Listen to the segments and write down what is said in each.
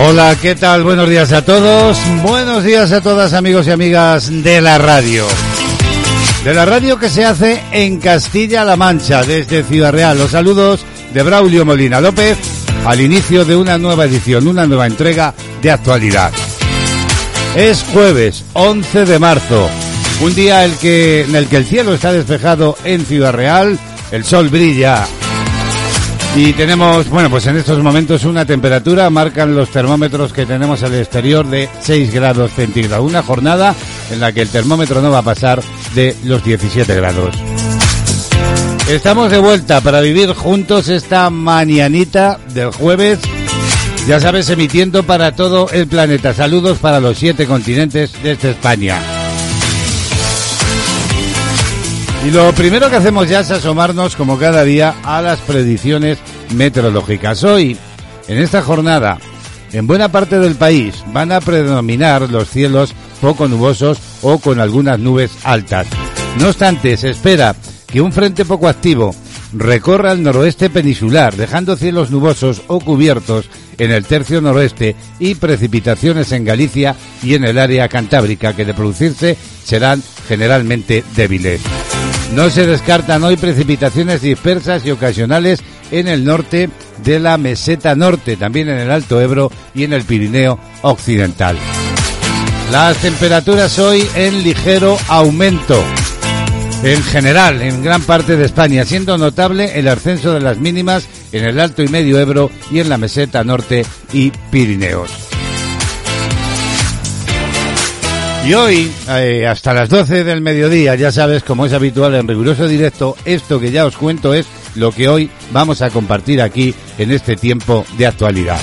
Hola, ¿qué tal? Buenos días a todos. Buenos días a todas amigos y amigas de la radio. De la radio que se hace en Castilla-La Mancha, desde Ciudad Real. Los saludos de Braulio Molina López al inicio de una nueva edición, una nueva entrega de actualidad. Es jueves 11 de marzo, un día en el que el cielo está despejado en Ciudad Real, el sol brilla y tenemos, bueno, pues en estos momentos una temperatura, marcan los termómetros que tenemos al exterior de 6 grados centígrados. Una jornada en la que el termómetro no va a pasar de los 17 grados. Estamos de vuelta para vivir juntos esta mañanita del jueves. Ya sabes, emitiendo para todo el planeta. Saludos para los siete continentes desde España. Y lo primero que hacemos ya es asomarnos, como cada día, a las predicciones meteorológicas. Hoy, en esta jornada, en buena parte del país van a predominar los cielos poco nubosos o con algunas nubes altas. No obstante, se espera que un frente poco activo recorra el noroeste peninsular, dejando cielos nubosos o cubiertos en el tercio noroeste y precipitaciones en Galicia y en el área cantábrica que de producirse serán generalmente débiles. No se descartan hoy precipitaciones dispersas y ocasionales en el norte de la meseta norte, también en el Alto Ebro y en el Pirineo Occidental. Las temperaturas hoy en ligero aumento. En general, en gran parte de España, siendo notable el ascenso de las mínimas en el Alto y Medio Ebro y en la meseta norte y Pirineos. Y hoy, eh, hasta las 12 del mediodía, ya sabes, como es habitual en riguroso directo, esto que ya os cuento es lo que hoy vamos a compartir aquí en este tiempo de actualidad.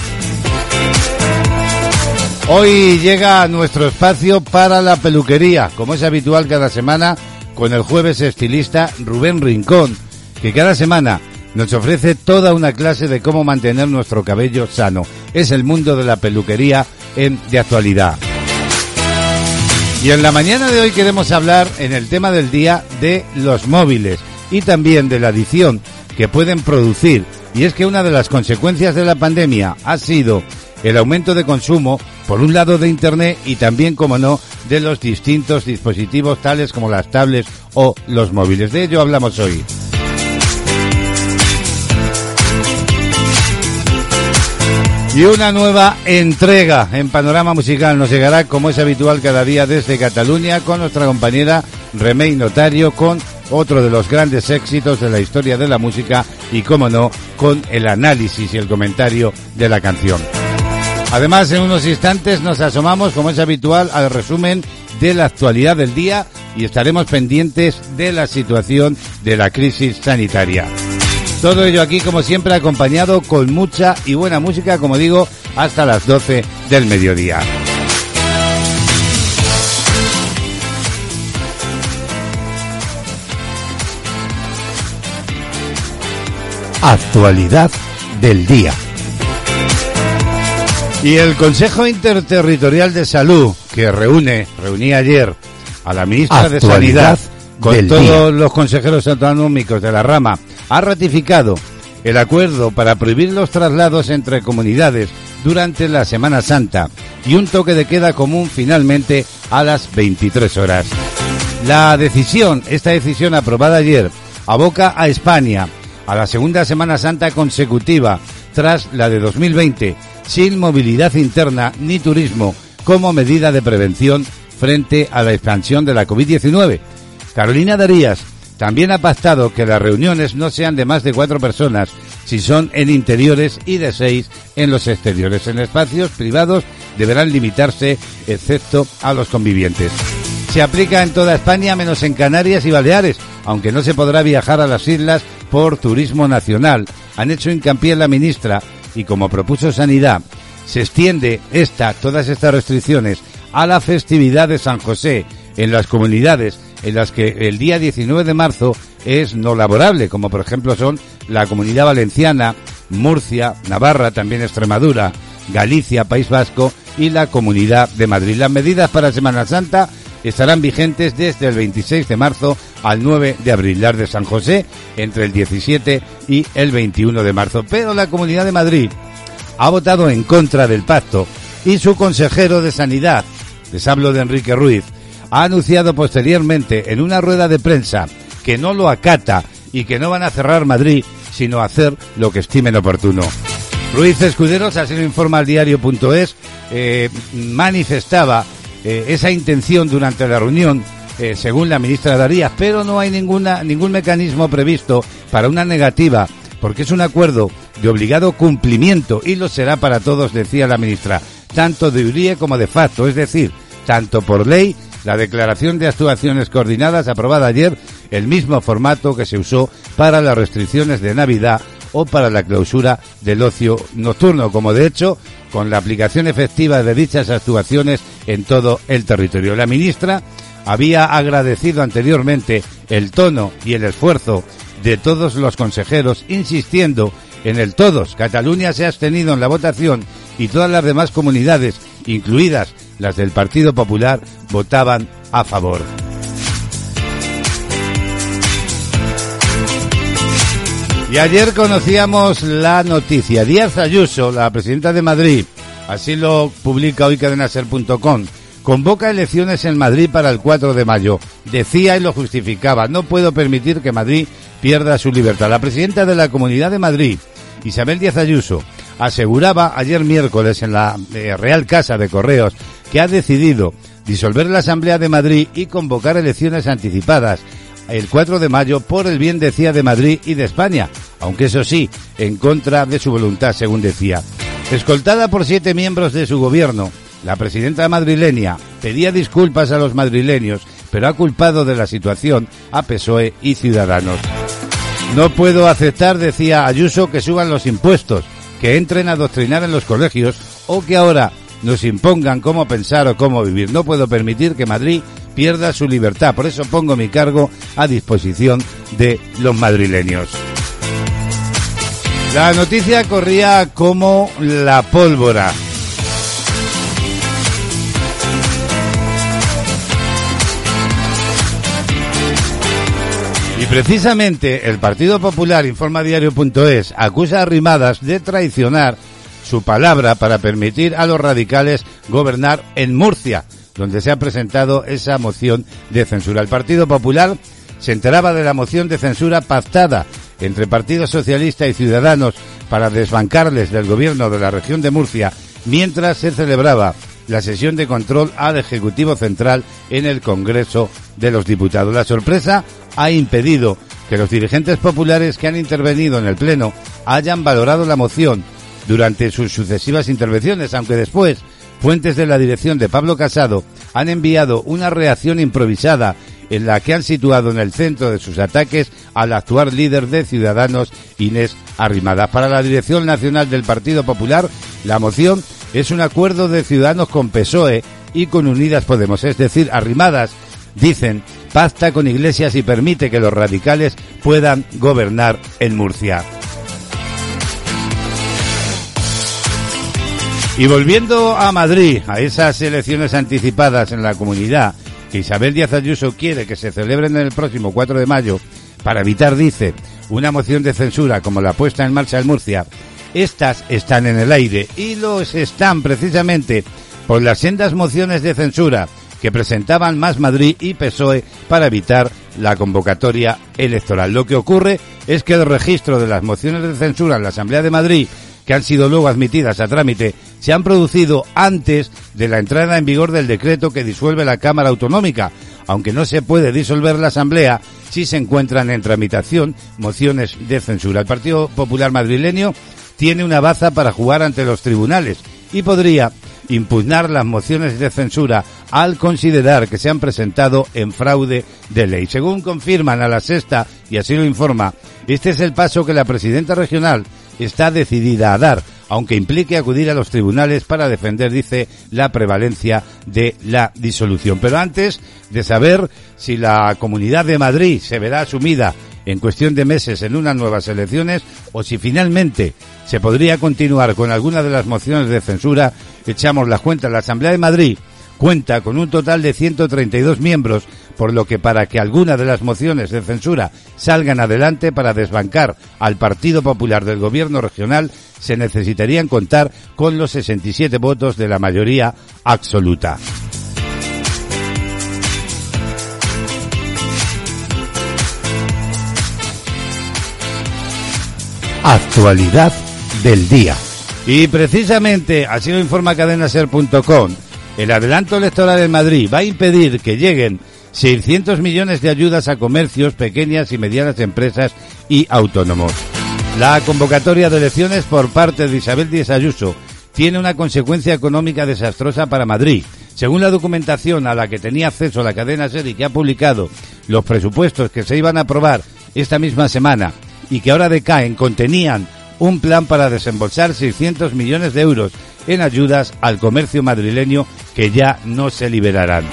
Hoy llega nuestro espacio para la peluquería, como es habitual cada semana, con el jueves estilista Rubén Rincón, que cada semana nos ofrece toda una clase de cómo mantener nuestro cabello sano. Es el mundo de la peluquería en de actualidad. Y en la mañana de hoy queremos hablar en el tema del día de los móviles y también de la adicción que pueden producir. Y es que una de las consecuencias de la pandemia ha sido el aumento de consumo, por un lado de Internet y también, como no, de los distintos dispositivos tales como las tablets o los móviles. De ello hablamos hoy. Y una nueva entrega en Panorama Musical nos llegará como es habitual cada día desde Cataluña con nuestra compañera Remey Notario con otro de los grandes éxitos de la historia de la música y, como no, con el análisis y el comentario de la canción. Además, en unos instantes nos asomamos, como es habitual, al resumen de la actualidad del día y estaremos pendientes de la situación de la crisis sanitaria. Todo ello aquí, como siempre, acompañado con mucha y buena música, como digo, hasta las 12 del mediodía. Actualidad del día. Y el Consejo Interterritorial de Salud, que reúne, reunía ayer a la ministra de Sanidad con todos los consejeros autonómicos de la rama, ha ratificado el acuerdo para prohibir los traslados entre comunidades durante la Semana Santa y un toque de queda común finalmente a las 23 horas. La decisión, esta decisión aprobada ayer, aboca a España a la segunda Semana Santa consecutiva tras la de 2020, sin movilidad interna ni turismo como medida de prevención frente a la expansión de la COVID-19. Carolina Darías también ha pactado que las reuniones no sean de más de cuatro personas si son en interiores y de seis en los exteriores. En espacios privados deberán limitarse excepto a los convivientes. Se aplica en toda España menos en Canarias y Baleares, aunque no se podrá viajar a las islas por turismo nacional. Han hecho hincapié la ministra y como propuso Sanidad, se extiende esta, todas estas restricciones a la festividad de San José en las comunidades en las que el día 19 de marzo es no laborable, como por ejemplo son la Comunidad Valenciana, Murcia, Navarra, también Extremadura, Galicia, País Vasco y la Comunidad de Madrid. Las medidas para Semana Santa estarán vigentes desde el 26 de marzo al 9 de abril, las de San José entre el 17 y el 21 de marzo. Pero la Comunidad de Madrid ha votado en contra del pacto y su consejero de Sanidad, les hablo de Enrique Ruiz, ha anunciado posteriormente en una rueda de prensa que no lo acata y que no van a cerrar Madrid, sino hacer lo que estimen oportuno. Ruiz Escuderos, así lo informa al diario.es, eh, manifestaba eh, esa intención durante la reunión, eh, según la ministra Darías, pero no hay ninguna, ningún mecanismo previsto para una negativa, porque es un acuerdo de obligado cumplimiento y lo será para todos, decía la ministra, tanto de URIE como de facto, es decir, tanto por ley la declaración de actuaciones coordinadas aprobada ayer, el mismo formato que se usó para las restricciones de Navidad o para la clausura del ocio nocturno, como de hecho con la aplicación efectiva de dichas actuaciones en todo el territorio. La ministra había agradecido anteriormente el tono y el esfuerzo de todos los consejeros, insistiendo en el todos. Cataluña se ha abstenido en la votación y todas las demás comunidades, incluidas las del Partido Popular, votaban a favor. Y ayer conocíamos la noticia. Díaz Ayuso, la presidenta de Madrid, así lo publica hoy cadenaser.com, convoca elecciones en Madrid para el 4 de mayo. Decía y lo justificaba, no puedo permitir que Madrid pierda su libertad. La presidenta de la Comunidad de Madrid, Isabel Díaz Ayuso, aseguraba ayer miércoles en la eh, Real Casa de Correos que ha decidido disolver la Asamblea de Madrid y convocar elecciones anticipadas el 4 de mayo por el bien, decía, de Madrid y de España, aunque eso sí, en contra de su voluntad, según decía. Escoltada por siete miembros de su gobierno, la presidenta madrileña pedía disculpas a los madrileños, pero ha culpado de la situación a PSOE y Ciudadanos. No puedo aceptar, decía Ayuso, que suban los impuestos, que entren a adoctrinar en los colegios o que ahora nos impongan cómo pensar o cómo vivir. No puedo permitir que Madrid pierda su libertad. Por eso pongo mi cargo a disposición de los madrileños. La noticia corría como la pólvora. Y precisamente el Partido Popular, informa diario.es, acusa a Rimadas de traicionar su palabra para permitir a los radicales gobernar en Murcia donde se ha presentado esa moción de censura. El Partido Popular se enteraba de la moción de censura pactada entre Partido Socialista y Ciudadanos para desbancarles del gobierno de la región de Murcia mientras se celebraba la sesión de control al Ejecutivo Central en el Congreso de los Diputados. La sorpresa ha impedido que los dirigentes populares que han intervenido en el Pleno hayan valorado la moción durante sus sucesivas intervenciones, aunque después Fuentes de la dirección de Pablo Casado han enviado una reacción improvisada en la que han situado en el centro de sus ataques al actual líder de Ciudadanos, Inés Arrimadas. Para la Dirección Nacional del Partido Popular, la moción es un acuerdo de Ciudadanos con PSOE y con Unidas Podemos, es decir, Arrimadas, dicen, pacta con Iglesias y permite que los radicales puedan gobernar en Murcia. Y volviendo a Madrid, a esas elecciones anticipadas en la comunidad que Isabel Díaz Ayuso quiere que se celebren en el próximo 4 de mayo para evitar, dice, una moción de censura como la puesta en marcha en Murcia, estas están en el aire y los están precisamente por las sendas mociones de censura que presentaban Más Madrid y PSOE para evitar la convocatoria electoral. Lo que ocurre es que el registro de las mociones de censura en la Asamblea de Madrid que han sido luego admitidas a trámite se han producido antes de la entrada en vigor del decreto que disuelve la Cámara Autonómica, aunque no se puede disolver la Asamblea si se encuentran en tramitación mociones de censura. El Partido Popular madrileño tiene una baza para jugar ante los tribunales y podría impugnar las mociones de censura al considerar que se han presentado en fraude de ley. Según confirman a la sexta, y así lo informa, este es el paso que la presidenta regional está decidida a dar, aunque implique acudir a los tribunales para defender, dice, la prevalencia de la disolución. Pero antes de saber si la Comunidad de Madrid se verá asumida en cuestión de meses en unas nuevas elecciones o si finalmente se podría continuar con alguna de las mociones de censura, echamos las cuentas. La Asamblea de Madrid cuenta con un total de 132 miembros, por lo que para que alguna de las mociones de censura salgan adelante para desbancar al Partido Popular del Gobierno regional, se necesitarían contar con los 67 votos de la mayoría absoluta. Actualidad del día. Y precisamente, así lo informa cadenaser.com, el adelanto electoral en Madrid va a impedir que lleguen 600 millones de ayudas a comercios, pequeñas y medianas empresas y autónomos. La convocatoria de elecciones por parte de Isabel Díaz Ayuso tiene una consecuencia económica desastrosa para Madrid. Según la documentación a la que tenía acceso la cadena SER y que ha publicado los presupuestos que se iban a aprobar esta misma semana y que ahora decaen, contenían un plan para desembolsar 600 millones de euros en ayudas al comercio madrileño que ya no se liberarán.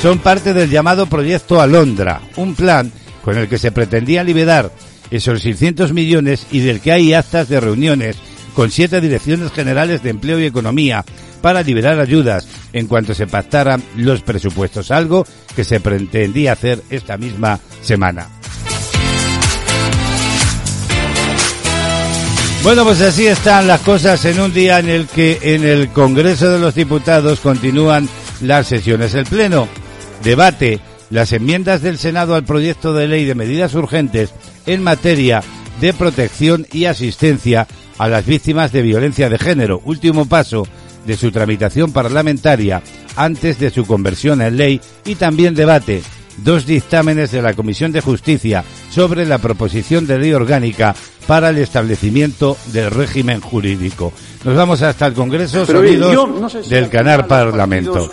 Son parte del llamado Proyecto Alondra, un plan con el que se pretendía liberar esos 600 millones y del que hay actas de reuniones con siete direcciones generales de empleo y economía para liberar ayudas en cuanto se pactaran los presupuestos, algo que se pretendía hacer esta misma semana. Bueno, pues así están las cosas en un día en el que en el Congreso de los Diputados continúan las sesiones. El Pleno debate las enmiendas del Senado al proyecto de ley de medidas urgentes en materia de protección y asistencia a las víctimas de violencia de género, último paso de su tramitación parlamentaria antes de su conversión en ley y también debate dos dictámenes de la Comisión de Justicia sobre la proposición de ley orgánica para el establecimiento del régimen jurídico. Nos vamos hasta el Congreso, sonidos del Canal Parlamento.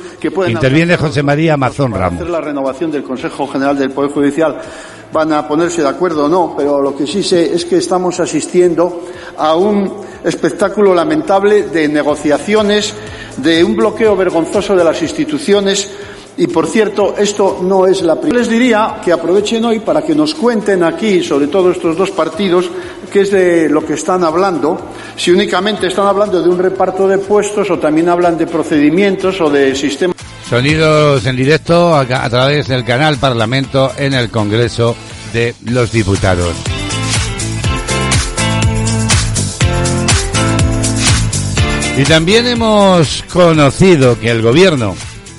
Interviene José María Mazón Ramos. la renovación del Consejo General del Poder Judicial van a ponerse de acuerdo o no, pero lo que sí sé es que estamos asistiendo a un espectáculo lamentable de negociaciones, de un bloqueo vergonzoso de las instituciones y por cierto, esto no es la primera. Les diría que aprovechen hoy para que nos cuenten aquí, sobre todo estos dos partidos, qué es de lo que están hablando, si únicamente están hablando de un reparto de puestos o también hablan de procedimientos o de sistemas. Sonidos en directo a, a través del canal Parlamento en el Congreso de los Diputados. Y también hemos conocido que el Gobierno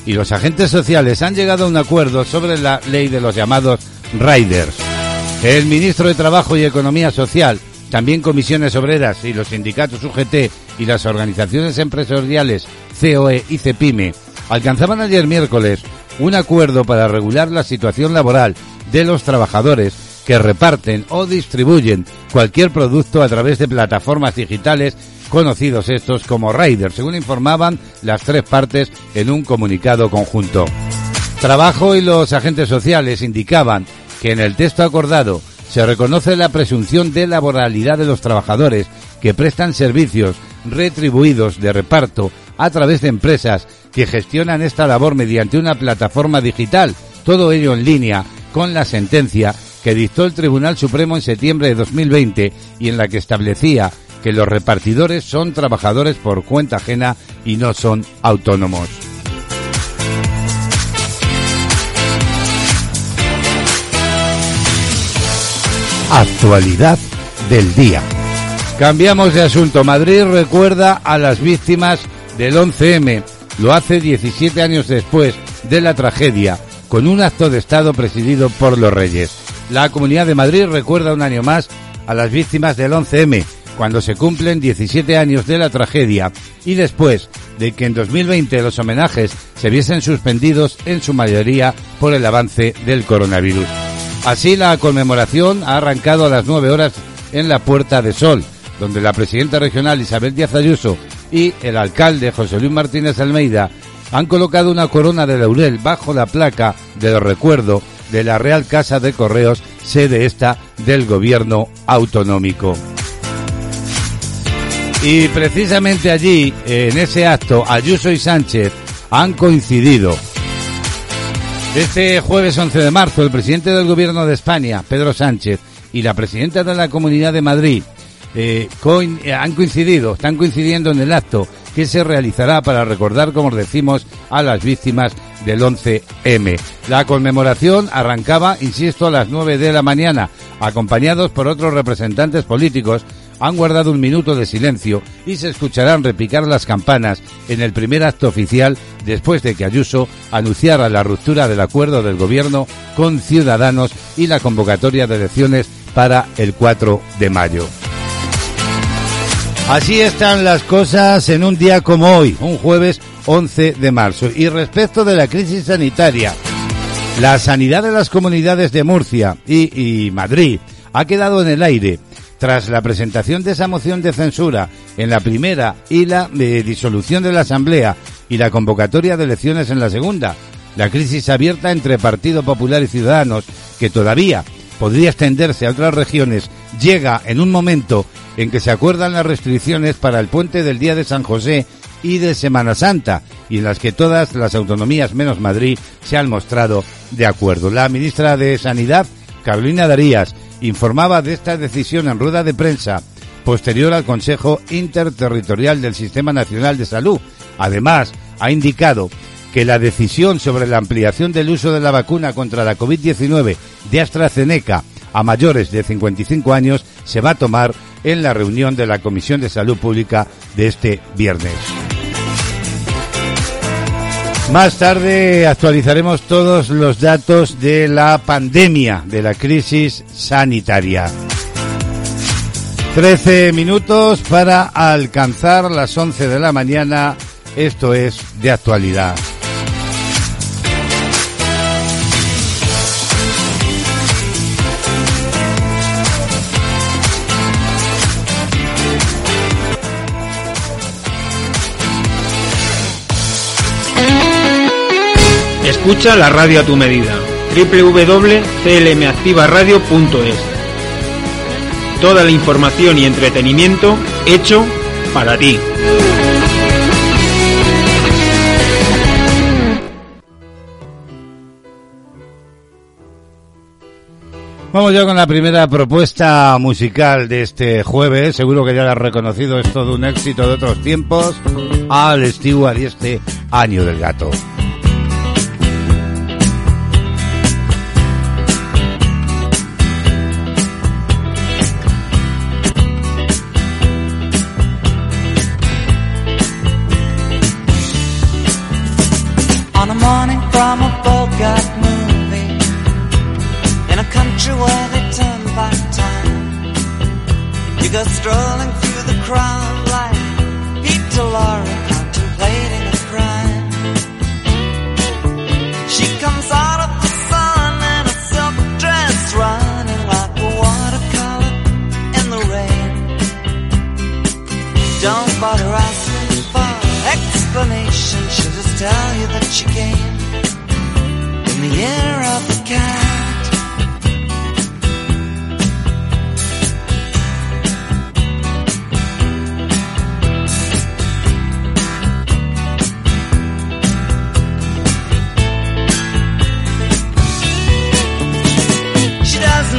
y los agentes sociales han llegado a un acuerdo sobre la ley de los llamados riders. El ministro de Trabajo y Economía Social, también comisiones obreras y los sindicatos UGT y las organizaciones empresariales COE y CEPIME alcanzaban ayer miércoles un acuerdo para regular la situación laboral de los trabajadores que reparten o distribuyen cualquier producto a través de plataformas digitales conocidos estos como Riders, según informaban las tres partes en un comunicado conjunto. Trabajo y los agentes sociales indicaban que en el texto acordado se reconoce la presunción de laboralidad de los trabajadores que prestan servicios retribuidos de reparto a través de empresas que gestionan esta labor mediante una plataforma digital, todo ello en línea con la sentencia que dictó el Tribunal Supremo en septiembre de 2020 y en la que establecía que los repartidores son trabajadores por cuenta ajena y no son autónomos. Actualidad del día. Cambiamos de asunto. Madrid recuerda a las víctimas del 11M. Lo hace 17 años después de la tragedia, con un acto de Estado presidido por los Reyes. La Comunidad de Madrid recuerda un año más a las víctimas del 11M, cuando se cumplen 17 años de la tragedia y después de que en 2020 los homenajes se viesen suspendidos en su mayoría por el avance del coronavirus. Así la conmemoración ha arrancado a las 9 horas en la Puerta de Sol, donde la presidenta regional Isabel Díaz Ayuso y el alcalde José Luis Martínez Almeida han colocado una corona de laurel bajo la placa de recuerdo de la Real Casa de Correos, sede esta del gobierno autonómico. Y precisamente allí, en ese acto, Ayuso y Sánchez han coincidido. Este jueves 11 de marzo, el presidente del gobierno de España, Pedro Sánchez, y la presidenta de la Comunidad de Madrid, eh, eh, han coincidido, están coincidiendo en el acto que se realizará para recordar, como decimos, a las víctimas del 11M. La conmemoración arrancaba, insisto, a las 9 de la mañana, acompañados por otros representantes políticos han guardado un minuto de silencio y se escucharán repicar las campanas en el primer acto oficial después de que Ayuso anunciara la ruptura del acuerdo del gobierno con Ciudadanos y la convocatoria de elecciones para el 4 de mayo. Así están las cosas en un día como hoy, un jueves 11 de marzo. Y respecto de la crisis sanitaria, la sanidad de las comunidades de Murcia y, Madrid ha quedado en el aire tras la presentación de esa moción de censura en la primera y la disolución de la Asamblea y la convocatoria de elecciones en la segunda. La crisis abierta entre Partido Popular y Ciudadanos, que todavía podría extenderse a otras regiones, llega en un momento en que se acuerdan las restricciones para el puente del Día de San José y de Semana Santa, y en las que todas las autonomías menos Madrid se han mostrado de acuerdo. La ministra de Sanidad, Carolina Darías, informaba de esta decisión en rueda de prensa posterior al Consejo Interterritorial del Sistema Nacional de Salud. Además, ha indicado que la decisión sobre la ampliación del uso de la vacuna contra la COVID-19 de AstraZeneca a mayores de 55 años se va a tomar en la reunión de la Comisión de Salud Pública de este viernes. Más tarde actualizaremos todos los datos de la pandemia, de la crisis sanitaria. Trece minutos para alcanzar las once de la mañana. Esto es de actualidad. Escucha la radio a tu medida. www.clmactivaradio.es Toda la información y entretenimiento hecho para ti. Vamos ya con la primera propuesta musical de este jueves. Seguro que ya la has reconocido, es todo un éxito de otros tiempos. Al Stewart y este año del gato. Country where they turn back time. You go strolling through the crowd like Peter Lorre contemplating a crime. She comes out of the sun in a silk dress, running like a watercolor in the rain. Don't bother asking for explanation. She'll just tell you that she came in the year of the cat.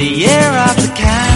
the year of the cat.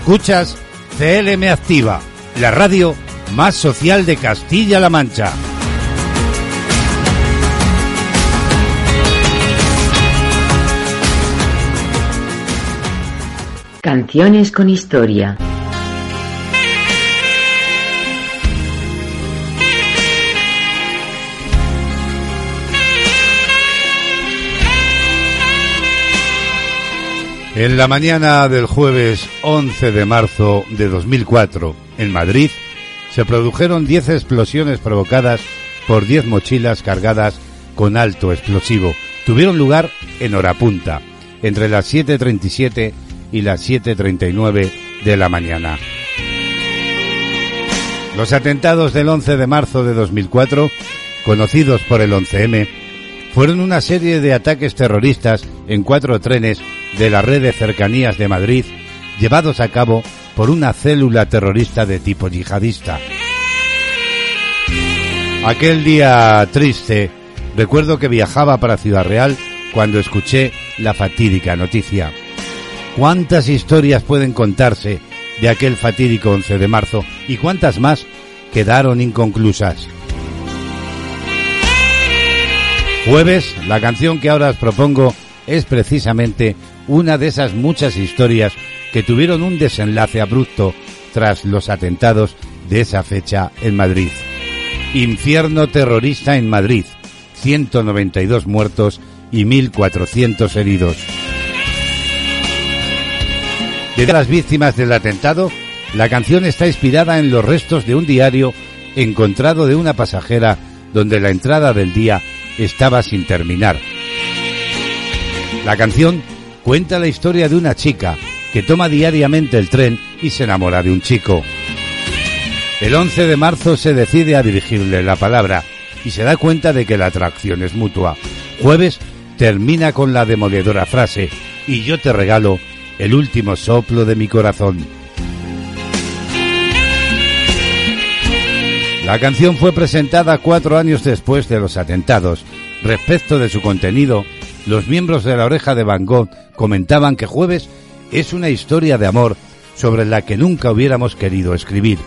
Escuchas CLM Activa, la radio más social de Castilla-La Mancha. Canciones con historia. En la mañana del jueves 11 de marzo de 2004, en Madrid, se produjeron 10 explosiones provocadas por 10 mochilas cargadas con alto explosivo. Tuvieron lugar en hora punta, entre las 7.37 y las 7.39 de la mañana. Los atentados del 11 de marzo de 2004, conocidos por el 11M, fueron una serie de ataques terroristas en cuatro trenes de la red de cercanías de Madrid llevados a cabo por una célula terrorista de tipo yihadista. Aquel día triste, recuerdo que viajaba para Ciudad Real cuando escuché la fatídica noticia. ¿Cuántas historias pueden contarse de aquel fatídico 11 de marzo y cuántas más quedaron inconclusas? Jueves, la canción que ahora os propongo es precisamente una de esas muchas historias que tuvieron un desenlace abrupto tras los atentados de esa fecha en Madrid. Infierno terrorista en Madrid, 192 muertos y 1.400 heridos. De las víctimas del atentado, la canción está inspirada en los restos de un diario encontrado de una pasajera donde la entrada del día estaba sin terminar. La canción cuenta la historia de una chica que toma diariamente el tren y se enamora de un chico. El 11 de marzo se decide a dirigirle la palabra y se da cuenta de que la atracción es mutua. Jueves termina con la demoledora frase y yo te regalo el último soplo de mi corazón. La canción fue presentada cuatro años después de los atentados. Respecto de su contenido, los miembros de la oreja de Van Gogh comentaban que Jueves es una historia de amor sobre la que nunca hubiéramos querido escribir.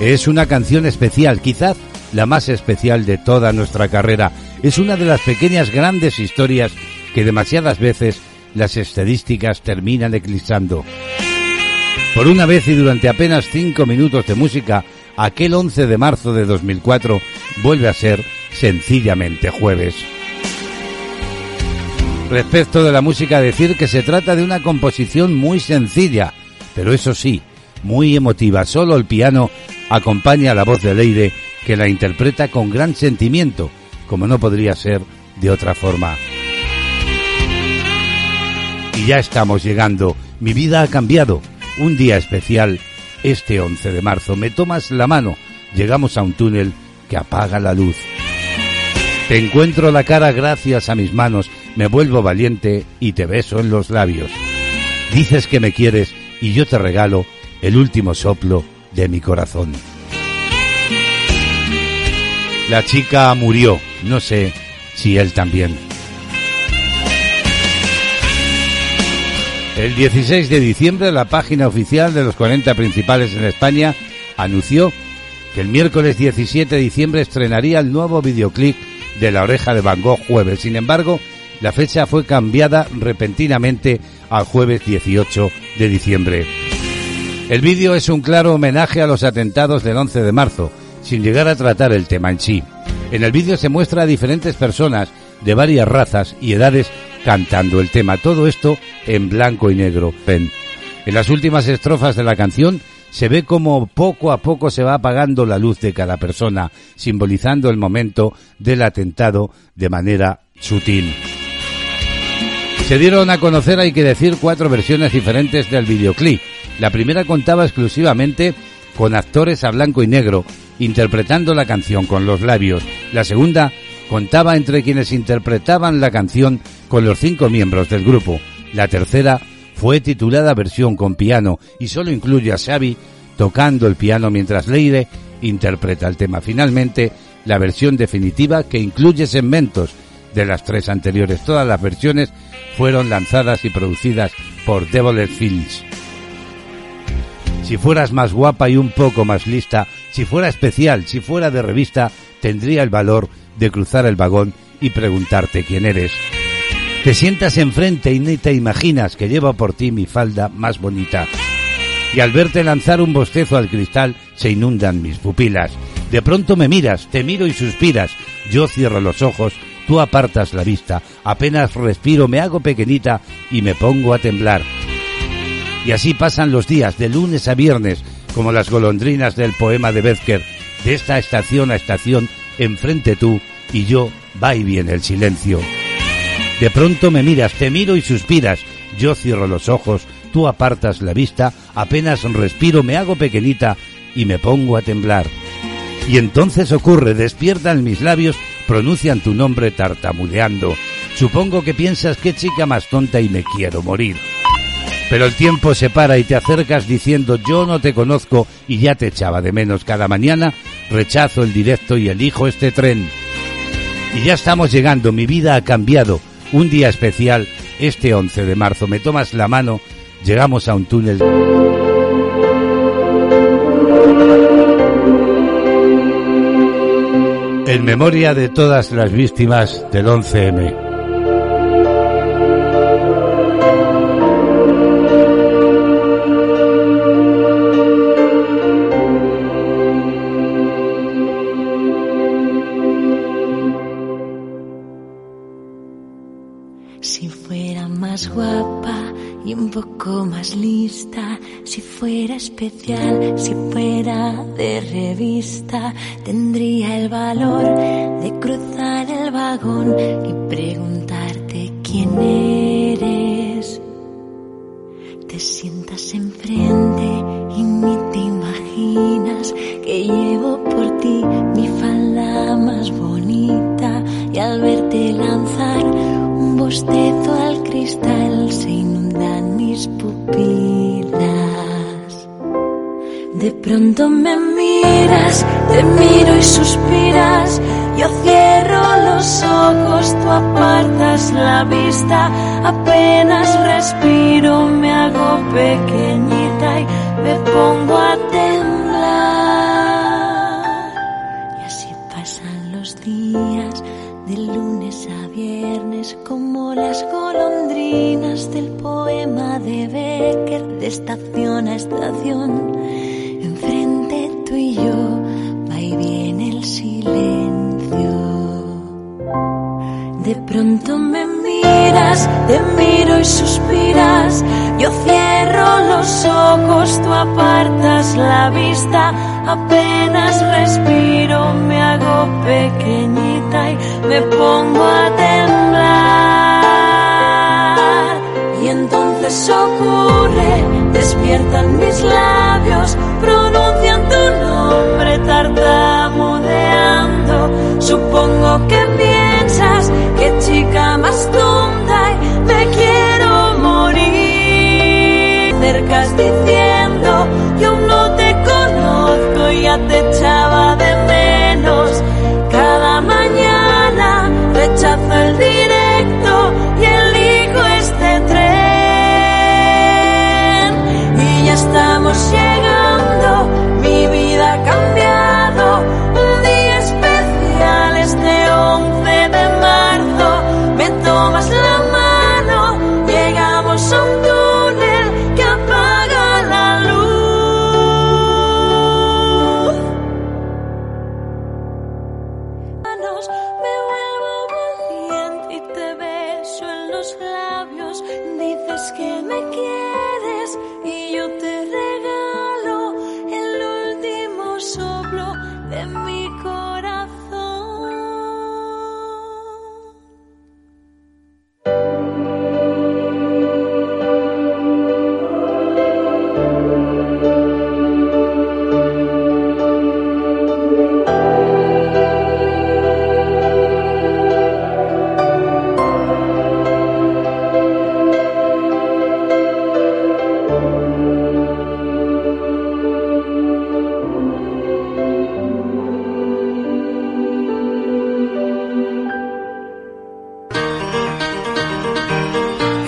Es una canción especial, quizás la más especial de toda nuestra carrera. Es una de las pequeñas grandes historias que demasiadas veces las estadísticas terminan eclipsando. Por una vez y durante apenas cinco minutos de música, aquel 11 de marzo de 2004 vuelve a ser sencillamente jueves. Respecto de la música, decir que se trata de una composición muy sencilla, pero eso sí, muy emotiva. Solo el piano acompaña la voz de Leire, que la interpreta con gran sentimiento, como no podría ser de otra forma. Y ya estamos llegando. Mi vida ha cambiado. Un día especial, este 11 de marzo. Me tomas la mano. Llegamos a un túnel que apaga la luz. Te encuentro la cara gracias a mis manos. Me vuelvo valiente y te beso en los labios. Dices que me quieres y yo te regalo el último soplo de mi corazón. La chica murió. No sé si él también. El 16 de diciembre la página oficial de los 40 principales en España anunció que el miércoles 17 de diciembre estrenaría el nuevo videoclip de La Oreja de Van Gogh jueves. Sin embargo, la fecha fue cambiada repentinamente al jueves 18 de diciembre. El vídeo es un claro homenaje a los atentados del 11 de marzo, sin llegar a tratar el tema en sí. En el vídeo se muestra a diferentes personas de varias razas y edades cantando el tema. Todo esto en blanco y negro. En las últimas estrofas de la canción se ve como poco a poco se va apagando la luz de cada persona, simbolizando el momento del atentado de manera sutil. Se dieron a conocer, hay que decir, cuatro versiones diferentes del videoclip. La primera contaba exclusivamente con actores a blanco y negro, interpretando la canción con los labios. La segunda contaba entre quienes interpretaban la canción con los cinco miembros del grupo. La tercera fue titulada versión con piano y solo incluye a Xavi tocando el piano mientras Leire interpreta el tema. Finalmente, la versión definitiva que incluye segmentos de las tres anteriores. Todas las versiones fueron lanzadas y producidas por Devil Films. Si fueras más guapa y un poco más lista, si fuera especial, si fuera de revista, tendría el valor de cruzar el vagón y preguntarte quién eres. Te sientas enfrente y ni te imaginas que llevo por ti mi falda más bonita. Y al verte lanzar un bostezo al cristal, se inundan mis pupilas. De pronto me miras, te miro y suspiras. Yo cierro los ojos, tú apartas la vista. Apenas respiro, me hago pequeñita y me pongo a temblar. Y así pasan los días, de lunes a viernes, como las golondrinas del poema de Bezker, de esta estación a estación, enfrente tú y yo va y viene el silencio. De pronto me miras, te miro y suspiras. Yo cierro los ojos, tú apartas la vista, apenas respiro, me hago pequeñita y me pongo a temblar. Y entonces ocurre, despiertan mis labios, pronuncian tu nombre tartamudeando. Supongo que piensas qué chica más tonta y me quiero morir. Pero el tiempo se para y te acercas diciendo yo no te conozco y ya te echaba de menos. Cada mañana rechazo el directo y elijo este tren. Y ya estamos llegando, mi vida ha cambiado. Un día especial, este 11 de marzo. Me tomas la mano, llegamos a un túnel. En memoria de todas las víctimas del 11M. Poco más lista, si fuera especial, si fuera de revista, tendría el valor de cruzar el vagón y preguntarte quién eres. Te sientas enfrente y ni te imaginas que llevo por ti mi falda más bonita y al verte lanzar un bostezo al cristal mis pupilas. De pronto me miras, te miro y suspiras. Yo cierro los ojos, tú apartas la vista. Apenas respiro, me hago pequeñita y me pongo a. de estación a estación. Enfrente tú y yo, va y viene el silencio. De pronto me miras, te miro y suspiras. Yo cierro los ojos, tú apartas la vista. Apenas respiro, me hago pequeñita y me pongo a temblar. Entonces ocurre, despiertan mis labios, pronuncian tu nombre tartamudeando. Supongo que piensas que chica más tonta y me quiero morir. Cercas diciendo, yo no te conozco, ya te echaba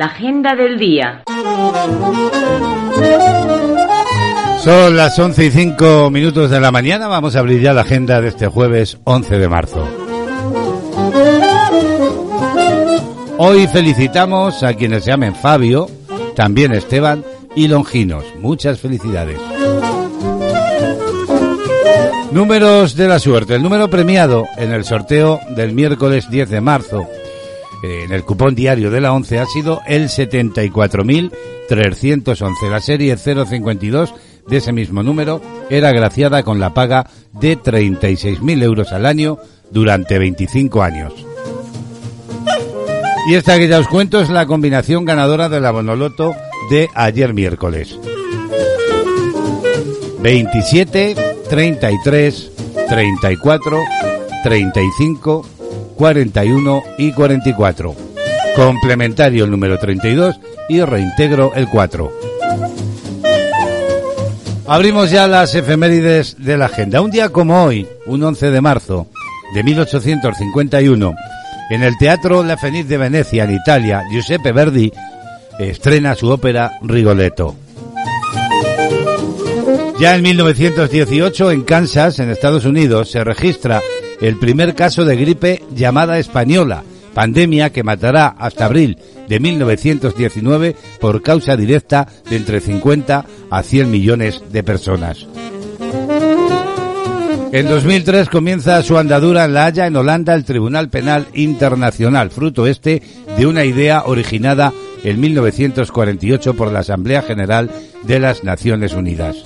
La agenda del día. Son las 11 y 5 minutos de la mañana. Vamos a abrir ya la agenda de este jueves 11 de marzo. Hoy felicitamos a quienes se llamen Fabio, también Esteban y Longinos. Muchas felicidades. Números de la suerte. El número premiado en el sorteo del miércoles 10 de marzo eh, en el cupón diario de la 11 ha sido el 74.311. La serie 052 de ese mismo número era agraciada con la paga de 36.000 euros al año durante 25 años. Y esta que ya os cuento es la combinación ganadora de la Bonoloto de ayer miércoles. 27, 33, 34, 35, 41 y 44. Complementario el número 32 y reintegro el 4. Abrimos ya las efemérides de la agenda. Un día como hoy, un 11 de marzo de 1851, en el Teatro La Fenice de Venecia, en Italia, Giuseppe Verdi estrena su ópera Rigoletto. Ya en 1918, en Kansas, en Estados Unidos, se registra el primer caso de gripe llamada española, pandemia que matará hasta abril de 1919 por causa directa de entre 50 a 100 millones de personas. En 2003 comienza su andadura en La Haya, en Holanda, el Tribunal Penal Internacional, fruto este de una idea originada en 1948 por la Asamblea General de las Naciones Unidas.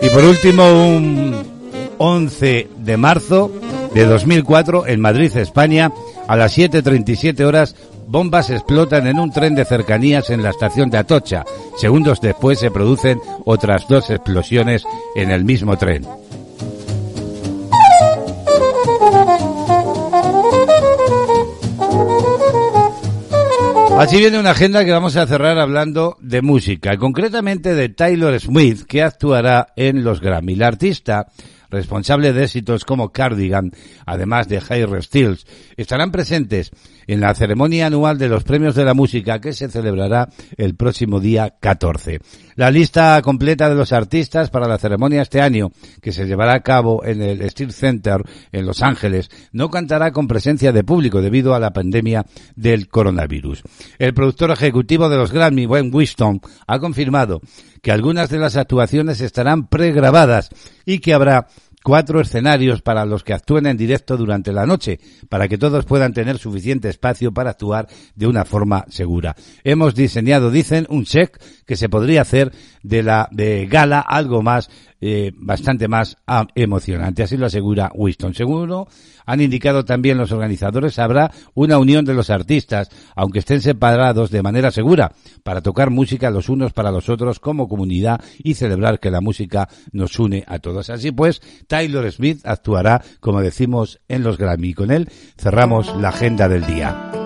Y por último, un 11 de marzo de 2004 en Madrid, España, a las 7.37 horas, bombas explotan en un tren de cercanías en la estación de Atocha. Segundos después se producen otras dos explosiones en el mismo tren. Así viene una agenda que vamos a cerrar hablando de música, concretamente de Taylor Smith, que actuará en los Grammy. La artista responsable de éxitos como Cardigan, además de Harry Stills, estarán presentes en la ceremonia anual de los premios de la música que se celebrará el próximo día 14. La lista completa de los artistas para la ceremonia este año, que se llevará a cabo en el Steel Center en Los Ángeles, no contará con presencia de público debido a la pandemia del coronavirus. El productor ejecutivo de los Grammy, Wayne Winston, ha confirmado que algunas de las actuaciones estarán pregrabadas y que habrá cuatro escenarios para los que actúen en directo durante la noche, para que todos puedan tener suficiente espacio para actuar de una forma segura. Hemos diseñado, dicen, un check que se podría hacer de la de gala algo más eh, bastante más ah, emocionante. Así lo asegura Winston. Seguro, han indicado también los organizadores, habrá una unión de los artistas, aunque estén separados de manera segura, para tocar música los unos para los otros como comunidad y celebrar que la música nos une a todos. Así pues, Taylor Smith actuará, como decimos, en los Grammy. Con él cerramos la agenda del día.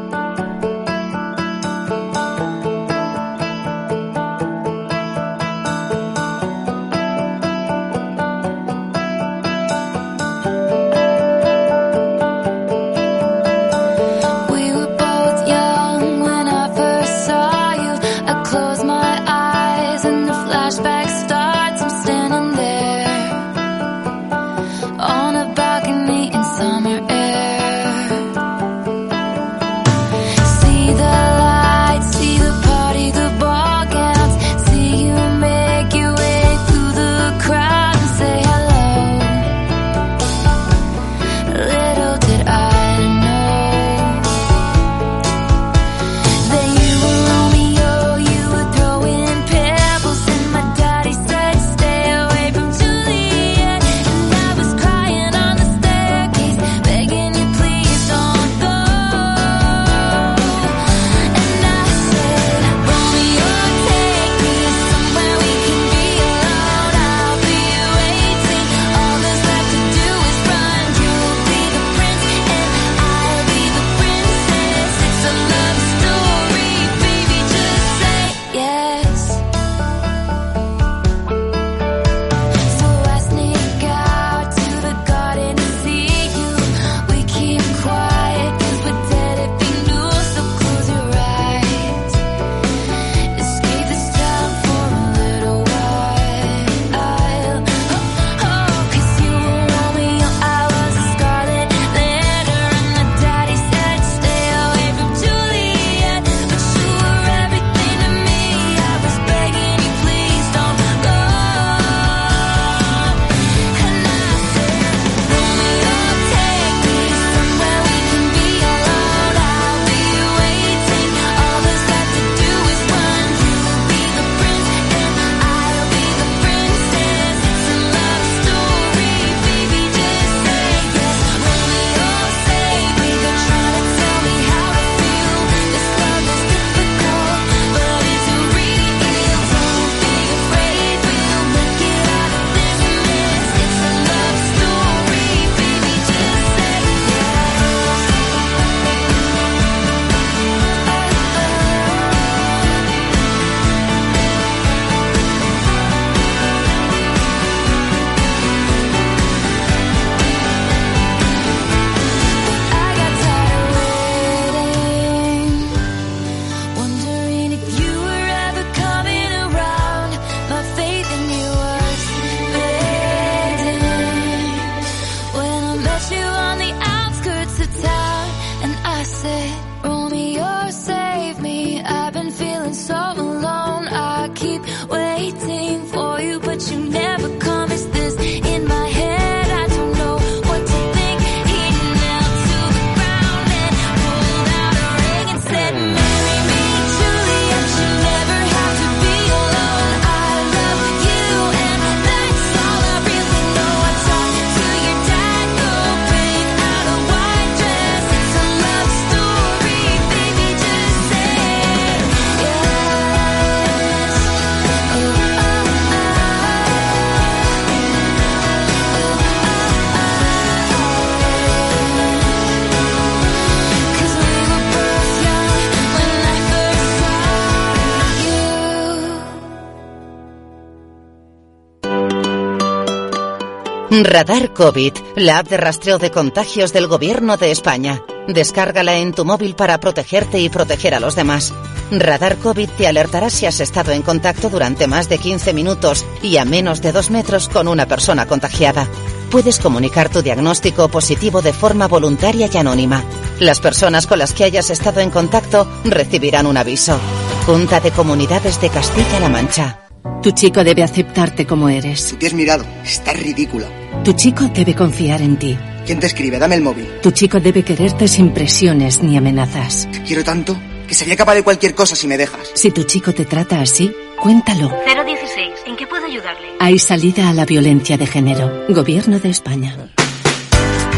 Radar COVID, la app de rastreo de contagios del Gobierno de España. Descárgala en tu móvil para protegerte y proteger a los demás. Radar COVID te alertará si has estado en contacto durante más de 15 minutos y a menos de 2 metros con una persona contagiada. Puedes comunicar tu diagnóstico positivo de forma voluntaria y anónima. Las personas con las que hayas estado en contacto recibirán un aviso. Junta de Comunidades de Castilla-La Mancha. Tu chico debe aceptarte como eres. Te has mirado, estás ridícula. Tu chico debe confiar en ti. ¿Quién te escribe? Dame el móvil. Tu chico debe quererte sin presiones ni amenazas. Te quiero tanto que sería capaz de cualquier cosa si me dejas. Si tu chico te trata así, cuéntalo. 016. ¿En qué puedo ayudarle? Hay salida a la violencia de género. Gobierno de España.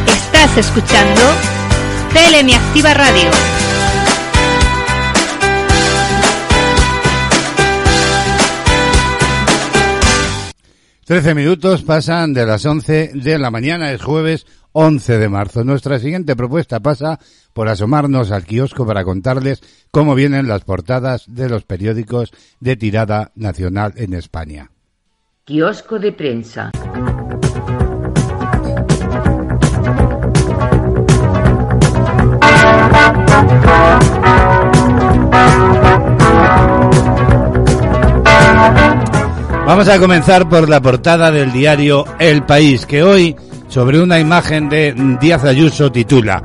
Estás escuchando Tele Activa Radio. 13 minutos pasan de las 11 de la mañana, es jueves 11 de marzo. Nuestra siguiente propuesta pasa por asomarnos al kiosco para contarles cómo vienen las portadas de los periódicos de tirada nacional en España. Kiosco de prensa. Vamos a comenzar por la portada del diario El País, que hoy, sobre una imagen de Díaz Ayuso, titula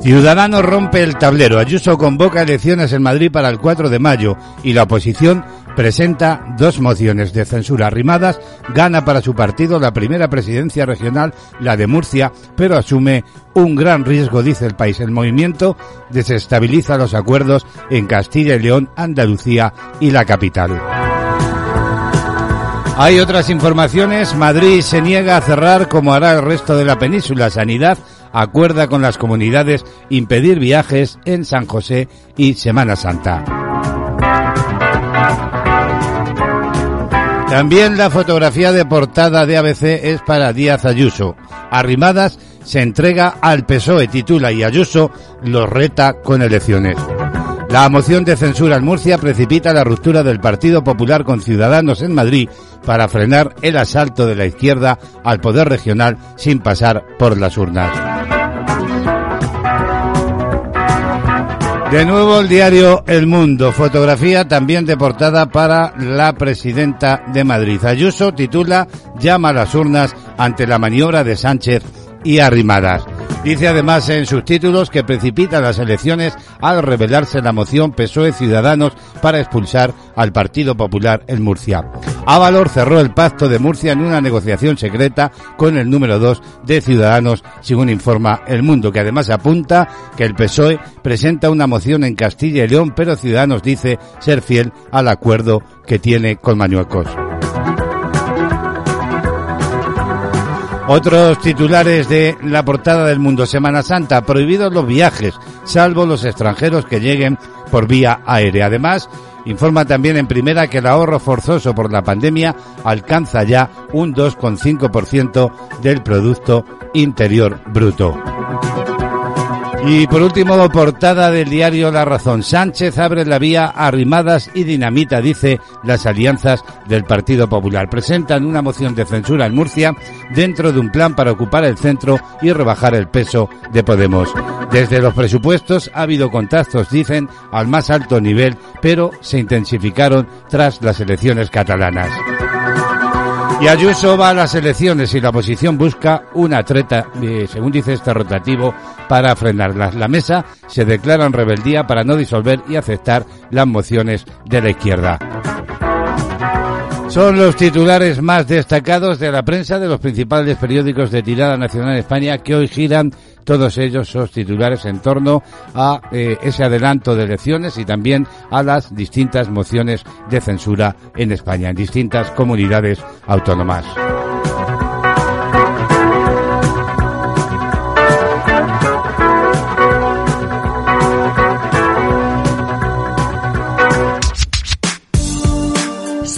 Ciudadanos rompe el tablero. Ayuso convoca elecciones en Madrid para el 4 de mayo y la oposición presenta dos mociones de censura arrimadas. Gana para su partido la primera presidencia regional, la de Murcia, pero asume un gran riesgo, dice el país. El movimiento desestabiliza los acuerdos en Castilla y León, Andalucía y la capital. Hay otras informaciones. Madrid se niega a cerrar como hará el resto de la península. Sanidad acuerda con las comunidades impedir viajes en San José y Semana Santa. También la fotografía de portada de ABC es para Díaz Ayuso. Arrimadas se entrega al PSOE, titula y Ayuso los reta con elecciones. La moción de censura en Murcia precipita la ruptura del Partido Popular con Ciudadanos en Madrid para frenar el asalto de la izquierda al poder regional sin pasar por las urnas. De nuevo el diario El Mundo, fotografía también de portada para la presidenta de Madrid. Ayuso titula Llama a las urnas ante la maniobra de Sánchez y Arrimadas. Dice además en sus títulos que precipita las elecciones al revelarse la moción PSOE Ciudadanos para expulsar al Partido Popular en Murcia. Ávalor cerró el pacto de Murcia en una negociación secreta con el número 2 de Ciudadanos, según informa El Mundo, que además apunta que el PSOE presenta una moción en Castilla y León, pero Ciudadanos dice ser fiel al acuerdo que tiene con Mañuecos. Otros titulares de la portada del mundo. Semana Santa. Prohibidos los viajes, salvo los extranjeros que lleguen por vía aérea. Además, informa también en primera que el ahorro forzoso por la pandemia alcanza ya un 2,5% del Producto Interior Bruto. Y por último, portada del diario La Razón. Sánchez abre la vía a y dinamita, dice, las alianzas del Partido Popular. Presentan una moción de censura en Murcia dentro de un plan para ocupar el centro y rebajar el peso de Podemos. Desde los presupuestos ha habido contactos, dicen, al más alto nivel, pero se intensificaron tras las elecciones catalanas. Y Ayuso va a las elecciones y la oposición busca una treta, eh, según dice este rotativo, para frenarlas. La mesa se declara en rebeldía para no disolver y aceptar las mociones de la izquierda. Son los titulares más destacados de la prensa de los principales periódicos de tirada nacional en España que hoy giran todos ellos son titulares en torno a eh, ese adelanto de elecciones y también a las distintas mociones de censura en España, en distintas comunidades autónomas.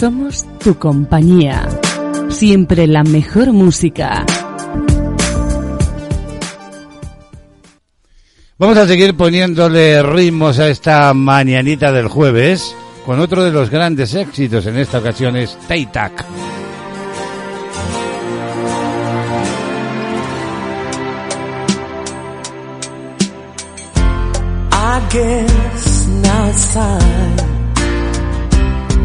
Somos tu compañía. Siempre la mejor música. Vamos a seguir poniéndole ritmos a esta mañanita del jueves con otro de los grandes éxitos en esta ocasión es Taytac.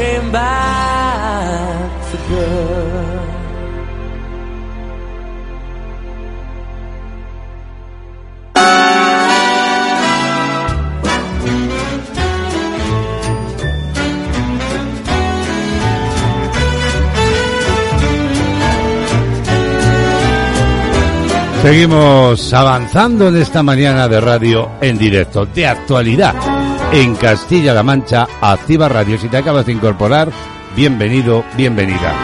came back. Seguimos avanzando en esta mañana de radio en directo, de actualidad, en Castilla-La Mancha, Activa Radio. Si te acabas de incorporar, bienvenido, bienvenida.